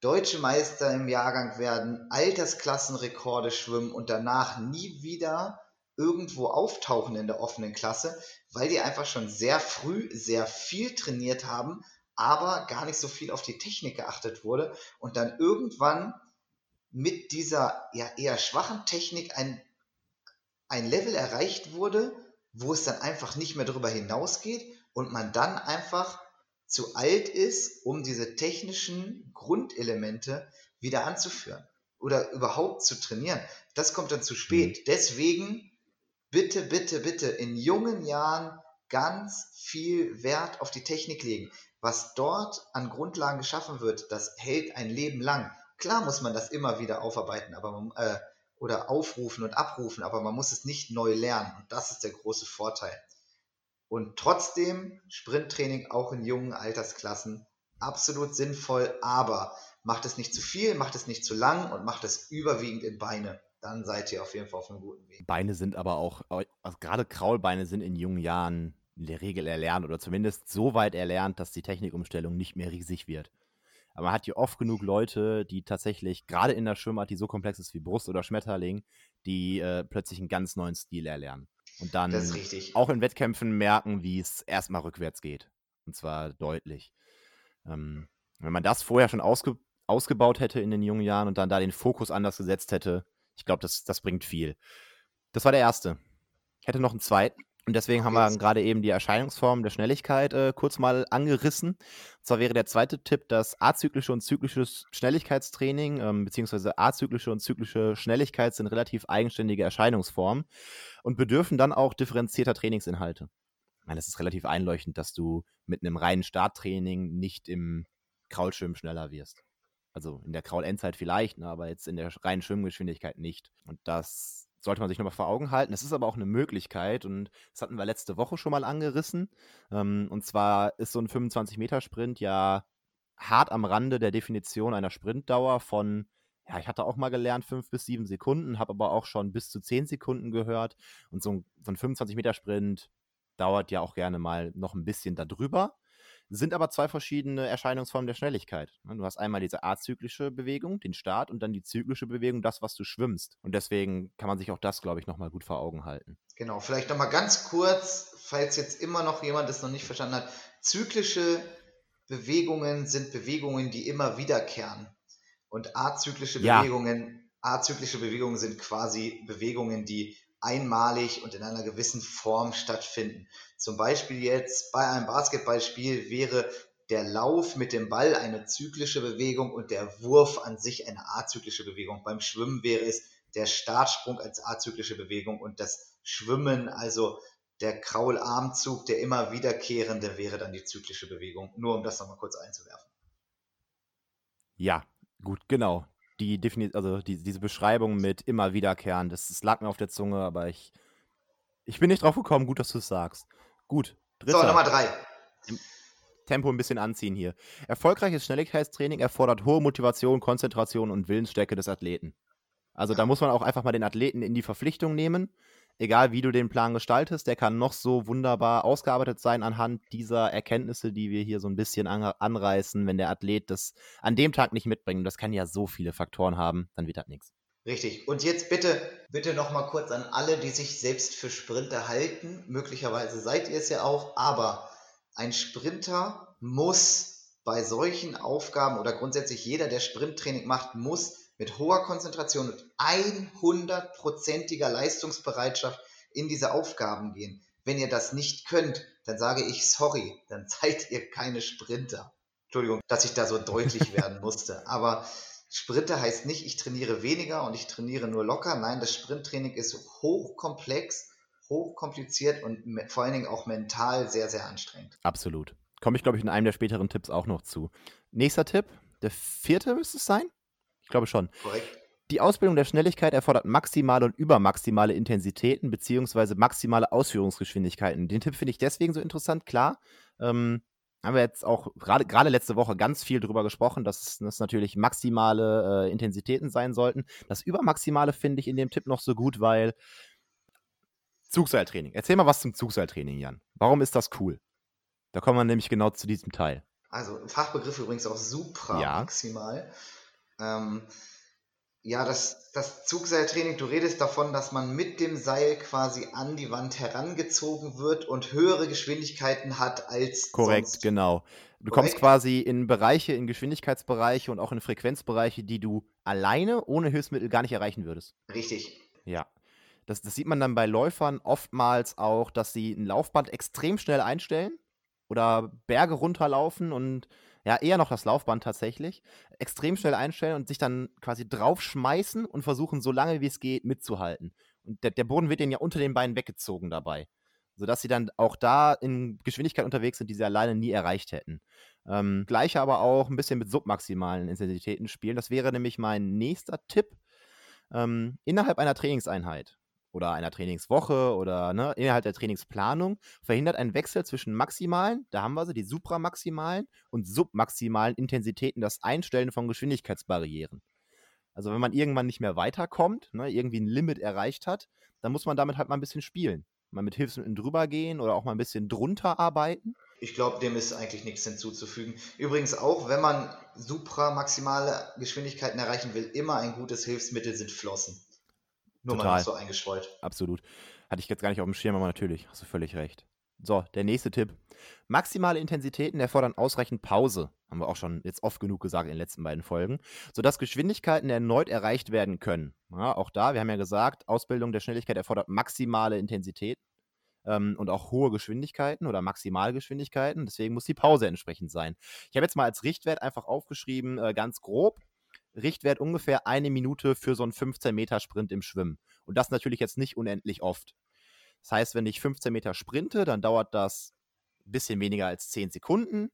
S2: deutsche Meister im Jahrgang werden, Altersklassenrekorde schwimmen und danach nie wieder irgendwo auftauchen in der offenen Klasse, weil die einfach schon sehr früh sehr viel trainiert haben, aber gar nicht so viel auf die Technik geachtet wurde und dann irgendwann mit dieser ja eher schwachen Technik ein, ein Level erreicht wurde, wo es dann einfach nicht mehr darüber hinausgeht und man dann einfach zu alt ist, um diese technischen Grundelemente wieder anzuführen oder überhaupt zu trainieren. Das kommt dann zu spät. Mhm. Deswegen bitte, bitte, bitte in jungen Jahren ganz viel Wert auf die Technik legen. Was dort an Grundlagen geschaffen wird, das hält ein Leben lang. Klar muss man das immer wieder aufarbeiten, aber man, äh, oder aufrufen und abrufen, aber man muss es nicht neu lernen. Und das ist der große Vorteil. Und trotzdem Sprinttraining auch in jungen Altersklassen absolut sinnvoll, aber macht es nicht zu viel, macht es nicht zu lang und macht es überwiegend in Beine. Dann seid ihr auf jeden Fall auf einem guten Weg.
S1: Beine sind aber auch, also gerade Kraulbeine sind in jungen Jahren in der Regel erlernt oder zumindest so weit erlernt, dass die Technikumstellung nicht mehr riesig wird. Aber man hat hier oft genug Leute, die tatsächlich, gerade in der Schwimmart, die so komplex ist wie Brust oder Schmetterling, die äh, plötzlich einen ganz neuen Stil erlernen. Und dann auch in Wettkämpfen merken, wie es erstmal rückwärts geht. Und zwar deutlich. Ähm, wenn man das vorher schon ausge ausgebaut hätte in den jungen Jahren und dann da den Fokus anders gesetzt hätte, ich glaube, das, das bringt viel. Das war der erste. Ich hätte noch einen zweiten. Und deswegen haben wir gerade eben die Erscheinungsform der Schnelligkeit äh, kurz mal angerissen. Und zwar wäre der zweite Tipp das azyklische und zyklisches Schnelligkeitstraining, ähm, beziehungsweise azyklische und zyklische Schnelligkeit sind relativ eigenständige Erscheinungsformen und bedürfen dann auch differenzierter Trainingsinhalte. Ich meine, es ist relativ einleuchtend, dass du mit einem reinen Starttraining nicht im Kraulschwimmen schneller wirst. Also in der Kraul-Endzeit vielleicht, ne, aber jetzt in der reinen Schwimmgeschwindigkeit nicht. Und das sollte man sich nochmal vor Augen halten. Das ist aber auch eine Möglichkeit und das hatten wir letzte Woche schon mal angerissen. Ähm, und zwar ist so ein 25-Meter-Sprint ja hart am Rande der Definition einer Sprintdauer von, ja, ich hatte auch mal gelernt, fünf bis sieben Sekunden, habe aber auch schon bis zu zehn Sekunden gehört. Und so ein, so ein 25-Meter-Sprint dauert ja auch gerne mal noch ein bisschen darüber sind aber zwei verschiedene Erscheinungsformen der Schnelligkeit. Ne? Du hast einmal diese azyklische Bewegung, den Start, und dann die zyklische Bewegung, das, was du schwimmst. Und deswegen kann man sich auch das, glaube ich, nochmal gut vor Augen halten.
S2: Genau, vielleicht nochmal ganz kurz, falls jetzt immer noch jemand es noch nicht verstanden hat. Zyklische Bewegungen sind Bewegungen, die immer wiederkehren. Und azyklische ja. Bewegungen, azyklische Bewegungen sind quasi Bewegungen, die einmalig und in einer gewissen Form stattfinden. Zum Beispiel jetzt bei einem Basketballspiel wäre der Lauf mit dem Ball eine zyklische Bewegung und der Wurf an sich eine azyklische Bewegung. Beim Schwimmen wäre es der Startsprung als azyklische Bewegung und das Schwimmen, also der Kraularmzug, der immer wiederkehrende, wäre dann die zyklische Bewegung. Nur um das nochmal kurz einzuwerfen.
S1: Ja, gut, genau die Defini also die, diese Beschreibung mit immer wiederkehren, das, das, lag mir auf der Zunge, aber ich, ich bin nicht drauf gekommen. Gut, dass du es sagst. Gut.
S2: Dritter. So, Nummer drei.
S1: Tempo ein bisschen anziehen hier. Erfolgreiches Schnelligkeitstraining erfordert hohe Motivation, Konzentration und Willensstärke des Athleten. Also da muss man auch einfach mal den Athleten in die Verpflichtung nehmen egal wie du den Plan gestaltest, der kann noch so wunderbar ausgearbeitet sein anhand dieser Erkenntnisse, die wir hier so ein bisschen an, anreißen. Wenn der Athlet das an dem Tag nicht mitbringt, das kann ja so viele Faktoren haben, dann wird das nichts.
S2: Richtig. Und jetzt bitte, bitte noch mal kurz an alle, die sich selbst für Sprinter halten. Möglicherweise seid ihr es ja auch, aber ein Sprinter muss bei solchen Aufgaben oder grundsätzlich jeder, der Sprinttraining macht, muss mit hoher Konzentration und 100%iger Leistungsbereitschaft in diese Aufgaben gehen. Wenn ihr das nicht könnt, dann sage ich sorry, dann seid ihr keine Sprinter. Entschuldigung, dass ich da so deutlich werden musste. Aber Sprinter heißt nicht, ich trainiere weniger und ich trainiere nur locker. Nein, das Sprinttraining ist hochkomplex, hochkompliziert und vor allen Dingen auch mental sehr, sehr anstrengend.
S1: Absolut. Komme ich, glaube ich, in einem der späteren Tipps auch noch zu. Nächster Tipp, der vierte müsste es sein. Ich glaube schon.
S2: Korrekt.
S1: Die Ausbildung der Schnelligkeit erfordert maximale und übermaximale Intensitäten bzw. maximale Ausführungsgeschwindigkeiten. Den Tipp finde ich deswegen so interessant. Klar, ähm, haben wir jetzt auch gerade letzte Woche ganz viel darüber gesprochen, dass das natürlich maximale äh, Intensitäten sein sollten. Das Übermaximale finde ich in dem Tipp noch so gut, weil Zugseiltraining. Erzähl mal was zum Zugseiltraining, Jan. Warum ist das cool? Da kommen wir nämlich genau zu diesem Teil.
S2: Also Fachbegriff übrigens auch supra
S1: Ja.
S2: Ähm, ja, das, das Zugseiltraining, du redest davon, dass man mit dem Seil quasi an die Wand herangezogen wird und höhere Geschwindigkeiten hat als
S1: Korrekt,
S2: sonst.
S1: genau. Du kommst
S2: Korrekt.
S1: quasi in Bereiche, in Geschwindigkeitsbereiche und auch in Frequenzbereiche, die du alleine ohne Hilfsmittel gar nicht erreichen würdest.
S2: Richtig.
S1: Ja. Das, das sieht man dann bei Läufern oftmals auch, dass sie ein Laufband extrem schnell einstellen oder Berge runterlaufen und ja, eher noch das Laufband tatsächlich, extrem schnell einstellen und sich dann quasi draufschmeißen und versuchen, so lange wie es geht, mitzuhalten. Und der, der Boden wird denen ja unter den Beinen weggezogen dabei. Sodass sie dann auch da in Geschwindigkeit unterwegs sind, die sie alleine nie erreicht hätten. Ähm, Gleiche aber auch ein bisschen mit submaximalen Intensitäten spielen. Das wäre nämlich mein nächster Tipp. Ähm, innerhalb einer Trainingseinheit oder einer Trainingswoche oder ne, innerhalb der Trainingsplanung verhindert ein Wechsel zwischen maximalen, da haben wir sie, die supramaximalen und submaximalen Intensitäten das Einstellen von Geschwindigkeitsbarrieren. Also wenn man irgendwann nicht mehr weiterkommt, ne, irgendwie ein Limit erreicht hat, dann muss man damit halt mal ein bisschen spielen. Mal mit Hilfsmitteln drüber gehen oder auch mal ein bisschen drunter arbeiten.
S2: Ich glaube, dem ist eigentlich nichts hinzuzufügen. Übrigens auch, wenn man supra-maximale Geschwindigkeiten erreichen will, immer ein gutes Hilfsmittel sind Flossen. Nur mal
S1: Total.
S2: noch so eingestreut.
S1: Absolut. Hatte ich jetzt gar nicht auf dem Schirm, aber natürlich, hast du völlig recht. So, der nächste Tipp. Maximale Intensitäten erfordern ausreichend Pause. Haben wir auch schon jetzt oft genug gesagt in den letzten beiden Folgen, sodass Geschwindigkeiten erneut erreicht werden können. Ja, auch da, wir haben ja gesagt, Ausbildung der Schnelligkeit erfordert maximale Intensität ähm, und auch hohe Geschwindigkeiten oder Maximalgeschwindigkeiten. Deswegen muss die Pause entsprechend sein. Ich habe jetzt mal als Richtwert einfach aufgeschrieben, äh, ganz grob, Richtwert ungefähr eine Minute für so einen 15-Meter-Sprint im Schwimmen. Und das natürlich jetzt nicht unendlich oft. Das heißt, wenn ich 15 Meter sprinte, dann dauert das ein bisschen weniger als 10 Sekunden.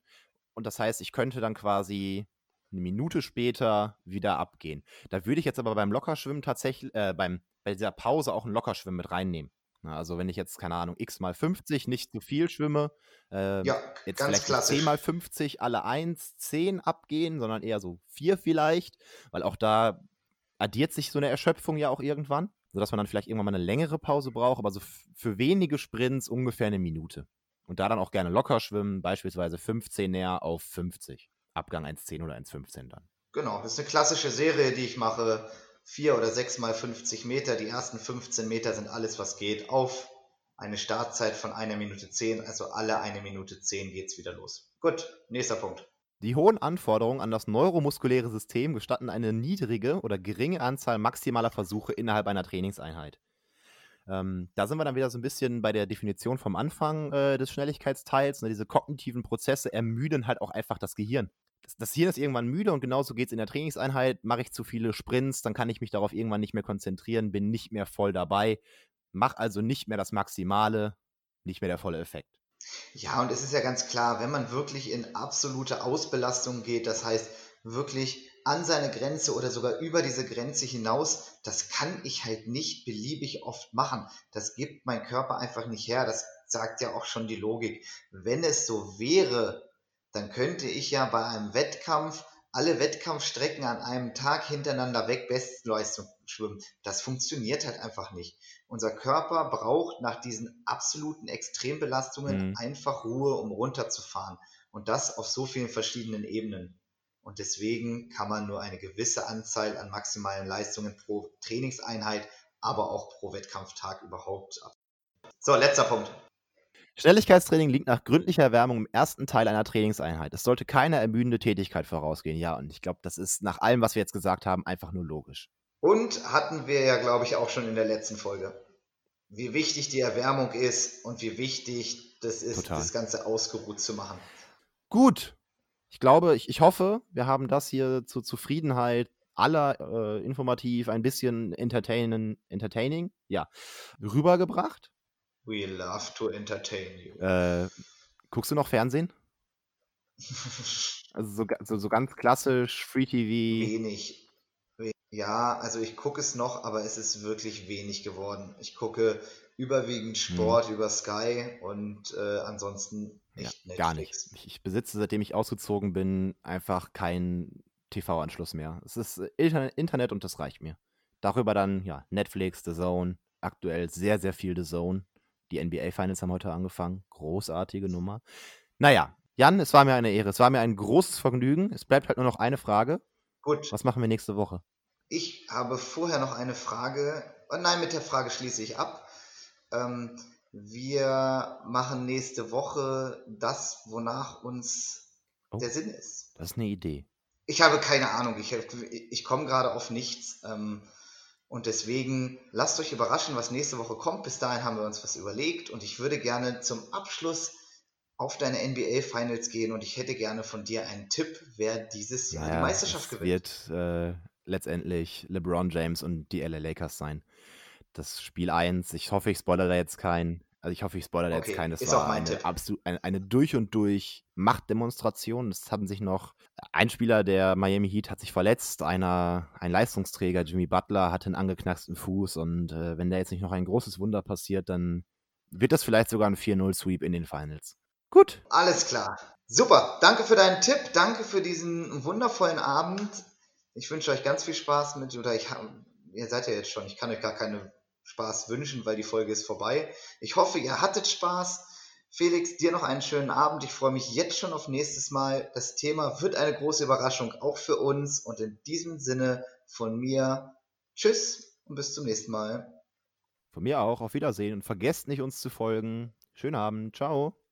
S1: Und das heißt, ich könnte dann quasi eine Minute später wieder abgehen. Da würde ich jetzt aber beim Lockerschwimmen tatsächlich, äh, beim, bei dieser Pause auch ein Lockerschwimmen mit reinnehmen. Na, also wenn ich jetzt, keine Ahnung, x mal 50 nicht zu viel schwimme, äh,
S2: Ja,
S1: jetzt
S2: ganz
S1: vielleicht
S2: klassisch.
S1: 10 mal 50 alle 1, 10 abgehen, sondern eher so 4 vielleicht, weil auch da addiert sich so eine Erschöpfung ja auch irgendwann, sodass man dann vielleicht irgendwann mal eine längere Pause braucht, aber so für wenige Sprints ungefähr eine Minute. Und da dann auch gerne locker schwimmen, beispielsweise 15 näher auf 50. Abgang 1,10 oder 1,15 dann.
S2: Genau, das ist eine klassische Serie, die ich mache. Vier oder sechs mal 50 Meter. Die ersten 15 Meter sind alles, was geht, auf eine Startzeit von einer Minute 10. Also alle eine Minute 10 geht's wieder los. Gut, nächster Punkt.
S1: Die hohen Anforderungen an das neuromuskuläre System gestatten eine niedrige oder geringe Anzahl maximaler Versuche innerhalb einer Trainingseinheit. Ähm, da sind wir dann wieder so ein bisschen bei der Definition vom Anfang äh, des Schnelligkeitsteils. Ne? Diese kognitiven Prozesse ermüden halt auch einfach das Gehirn. Das, Hirn ist irgendwann müde und genauso geht es in der Trainingseinheit. Mache ich zu viele Sprints, dann kann ich mich darauf irgendwann nicht mehr konzentrieren, bin nicht mehr voll dabei, mach also nicht mehr das Maximale, nicht mehr der volle Effekt.
S2: Ja, und es ist ja ganz klar, wenn man wirklich in absolute Ausbelastung geht, das heißt wirklich an seine Grenze oder sogar über diese Grenze hinaus, das kann ich halt nicht beliebig oft machen. Das gibt mein Körper einfach nicht her. Das sagt ja auch schon die Logik. Wenn es so wäre, dann könnte ich ja bei einem Wettkampf alle Wettkampfstrecken an einem Tag hintereinander weg Bestleistung schwimmen. Das funktioniert halt einfach nicht. Unser Körper braucht nach diesen absoluten Extrembelastungen
S1: Mhm.
S2: einfach Ruhe, um runterzufahren. Und das auf so vielen verschiedenen Ebenen. Und deswegen kann man nur eine gewisse Anzahl an maximalen Leistungen pro Trainingseinheit, aber auch pro Wettkampftag überhaupt ab. So, letzter Punkt.
S1: Schnelligkeitstraining liegt nach gründlicher Erwärmung im ersten Teil einer Trainingseinheit. Es sollte keine ermüdende Tätigkeit vorausgehen. Ja, und ich glaube, das ist nach allem, was wir jetzt gesagt haben, einfach nur logisch.
S2: Und hatten wir ja, glaube ich, auch schon in der letzten Folge. Wie wichtig die Erwärmung ist und wie wichtig das ist,
S1: Total.
S2: das Ganze ausgeruht zu machen.
S1: Gut. Ich glaube, ich, ich hoffe, wir haben das hier zur Zufriedenheit aller äh, informativ, ein bisschen entertainen, entertaining, ja, rübergebracht.
S2: We love to entertain you.
S1: Äh, guckst du noch Fernsehen? Also so, so, so ganz klassisch, Free TV.
S2: Wenig. We- Ja, also ich gucke es noch, aber es ist wirklich wenig geworden. Ich gucke überwiegend Sport über Sky und äh, ansonsten
S1: Ja,
S2: echt Netflix.
S1: gar nicht. Ich, ich besitze, seitdem ich ausgezogen bin, einfach keinen TV-Anschluss mehr. Es ist äh, Inter Internet und das reicht mir. Darüber dann, ja, Netflix, The Zone, aktuell sehr, sehr viel The Zone. Die NBA Finals haben heute angefangen. Großartige Nummer. Naja, Jan, es war mir eine Ehre. Es war mir ein großes Vergnügen. Es bleibt halt nur noch eine Frage.
S2: Gut.
S1: Was machen wir nächste Woche?
S2: Ich habe vorher noch eine Frage. Oh nein, mit der Frage schließe ich ab. Ähm, wir machen nächste Woche das, wonach uns
S1: Oh.
S2: der Sinn ist.
S1: Das ist eine Idee.
S2: Ich habe keine Ahnung. Ich, ich komme gerade auf nichts. Ähm, und deswegen lasst euch überraschen, was nächste Woche kommt. Bis dahin haben wir uns was überlegt. Und ich würde gerne zum Abschluss auf deine NBA Finals gehen. Und ich hätte gerne von dir einen Tipp, wer dieses Jahr die
S1: Naja,
S2: Meisterschaft
S1: es
S2: gewinnt.
S1: wird äh, letztendlich LeBron James und die LA Lakers sein. Das Spiel 1, ich hoffe, ich spoilere jetzt keinen. Also ich hoffe, ich spoilere jetzt
S2: Okay,
S1: keinen. Das
S2: ist
S1: war
S2: auch mein
S1: eine,
S2: Tipp.
S1: absolut, eine, eine durch und durch Machtdemonstration. Es haben sich noch ein Spieler der Miami Heat hat sich verletzt, einer, ein Leistungsträger, Jimmy Butler, hatte einen angeknacksten Fuß und äh, wenn da jetzt nicht noch ein großes Wunder passiert, dann wird das vielleicht sogar ein 4-0-Sweep in den Finals. Gut,
S2: Alles klar. Super. Danke für deinen Tipp. Danke für diesen wundervollen Abend. Ich wünsche euch ganz viel Spaß mit, oder ich ihr seid ja jetzt schon, ich kann euch gar keinen Spaß wünschen, weil die Folge ist vorbei. Ich hoffe, ihr hattet Spaß. Felix, dir noch einen schönen Abend. Ich freue mich jetzt schon auf nächstes Mal. Das Thema wird eine große Überraschung, auch für uns. Und in diesem Sinne von mir, tschüss und bis zum nächsten Mal.
S1: von mir auch. Auf Wiedersehen und vergesst nicht, uns zu folgen. Schönen Abend. Ciao.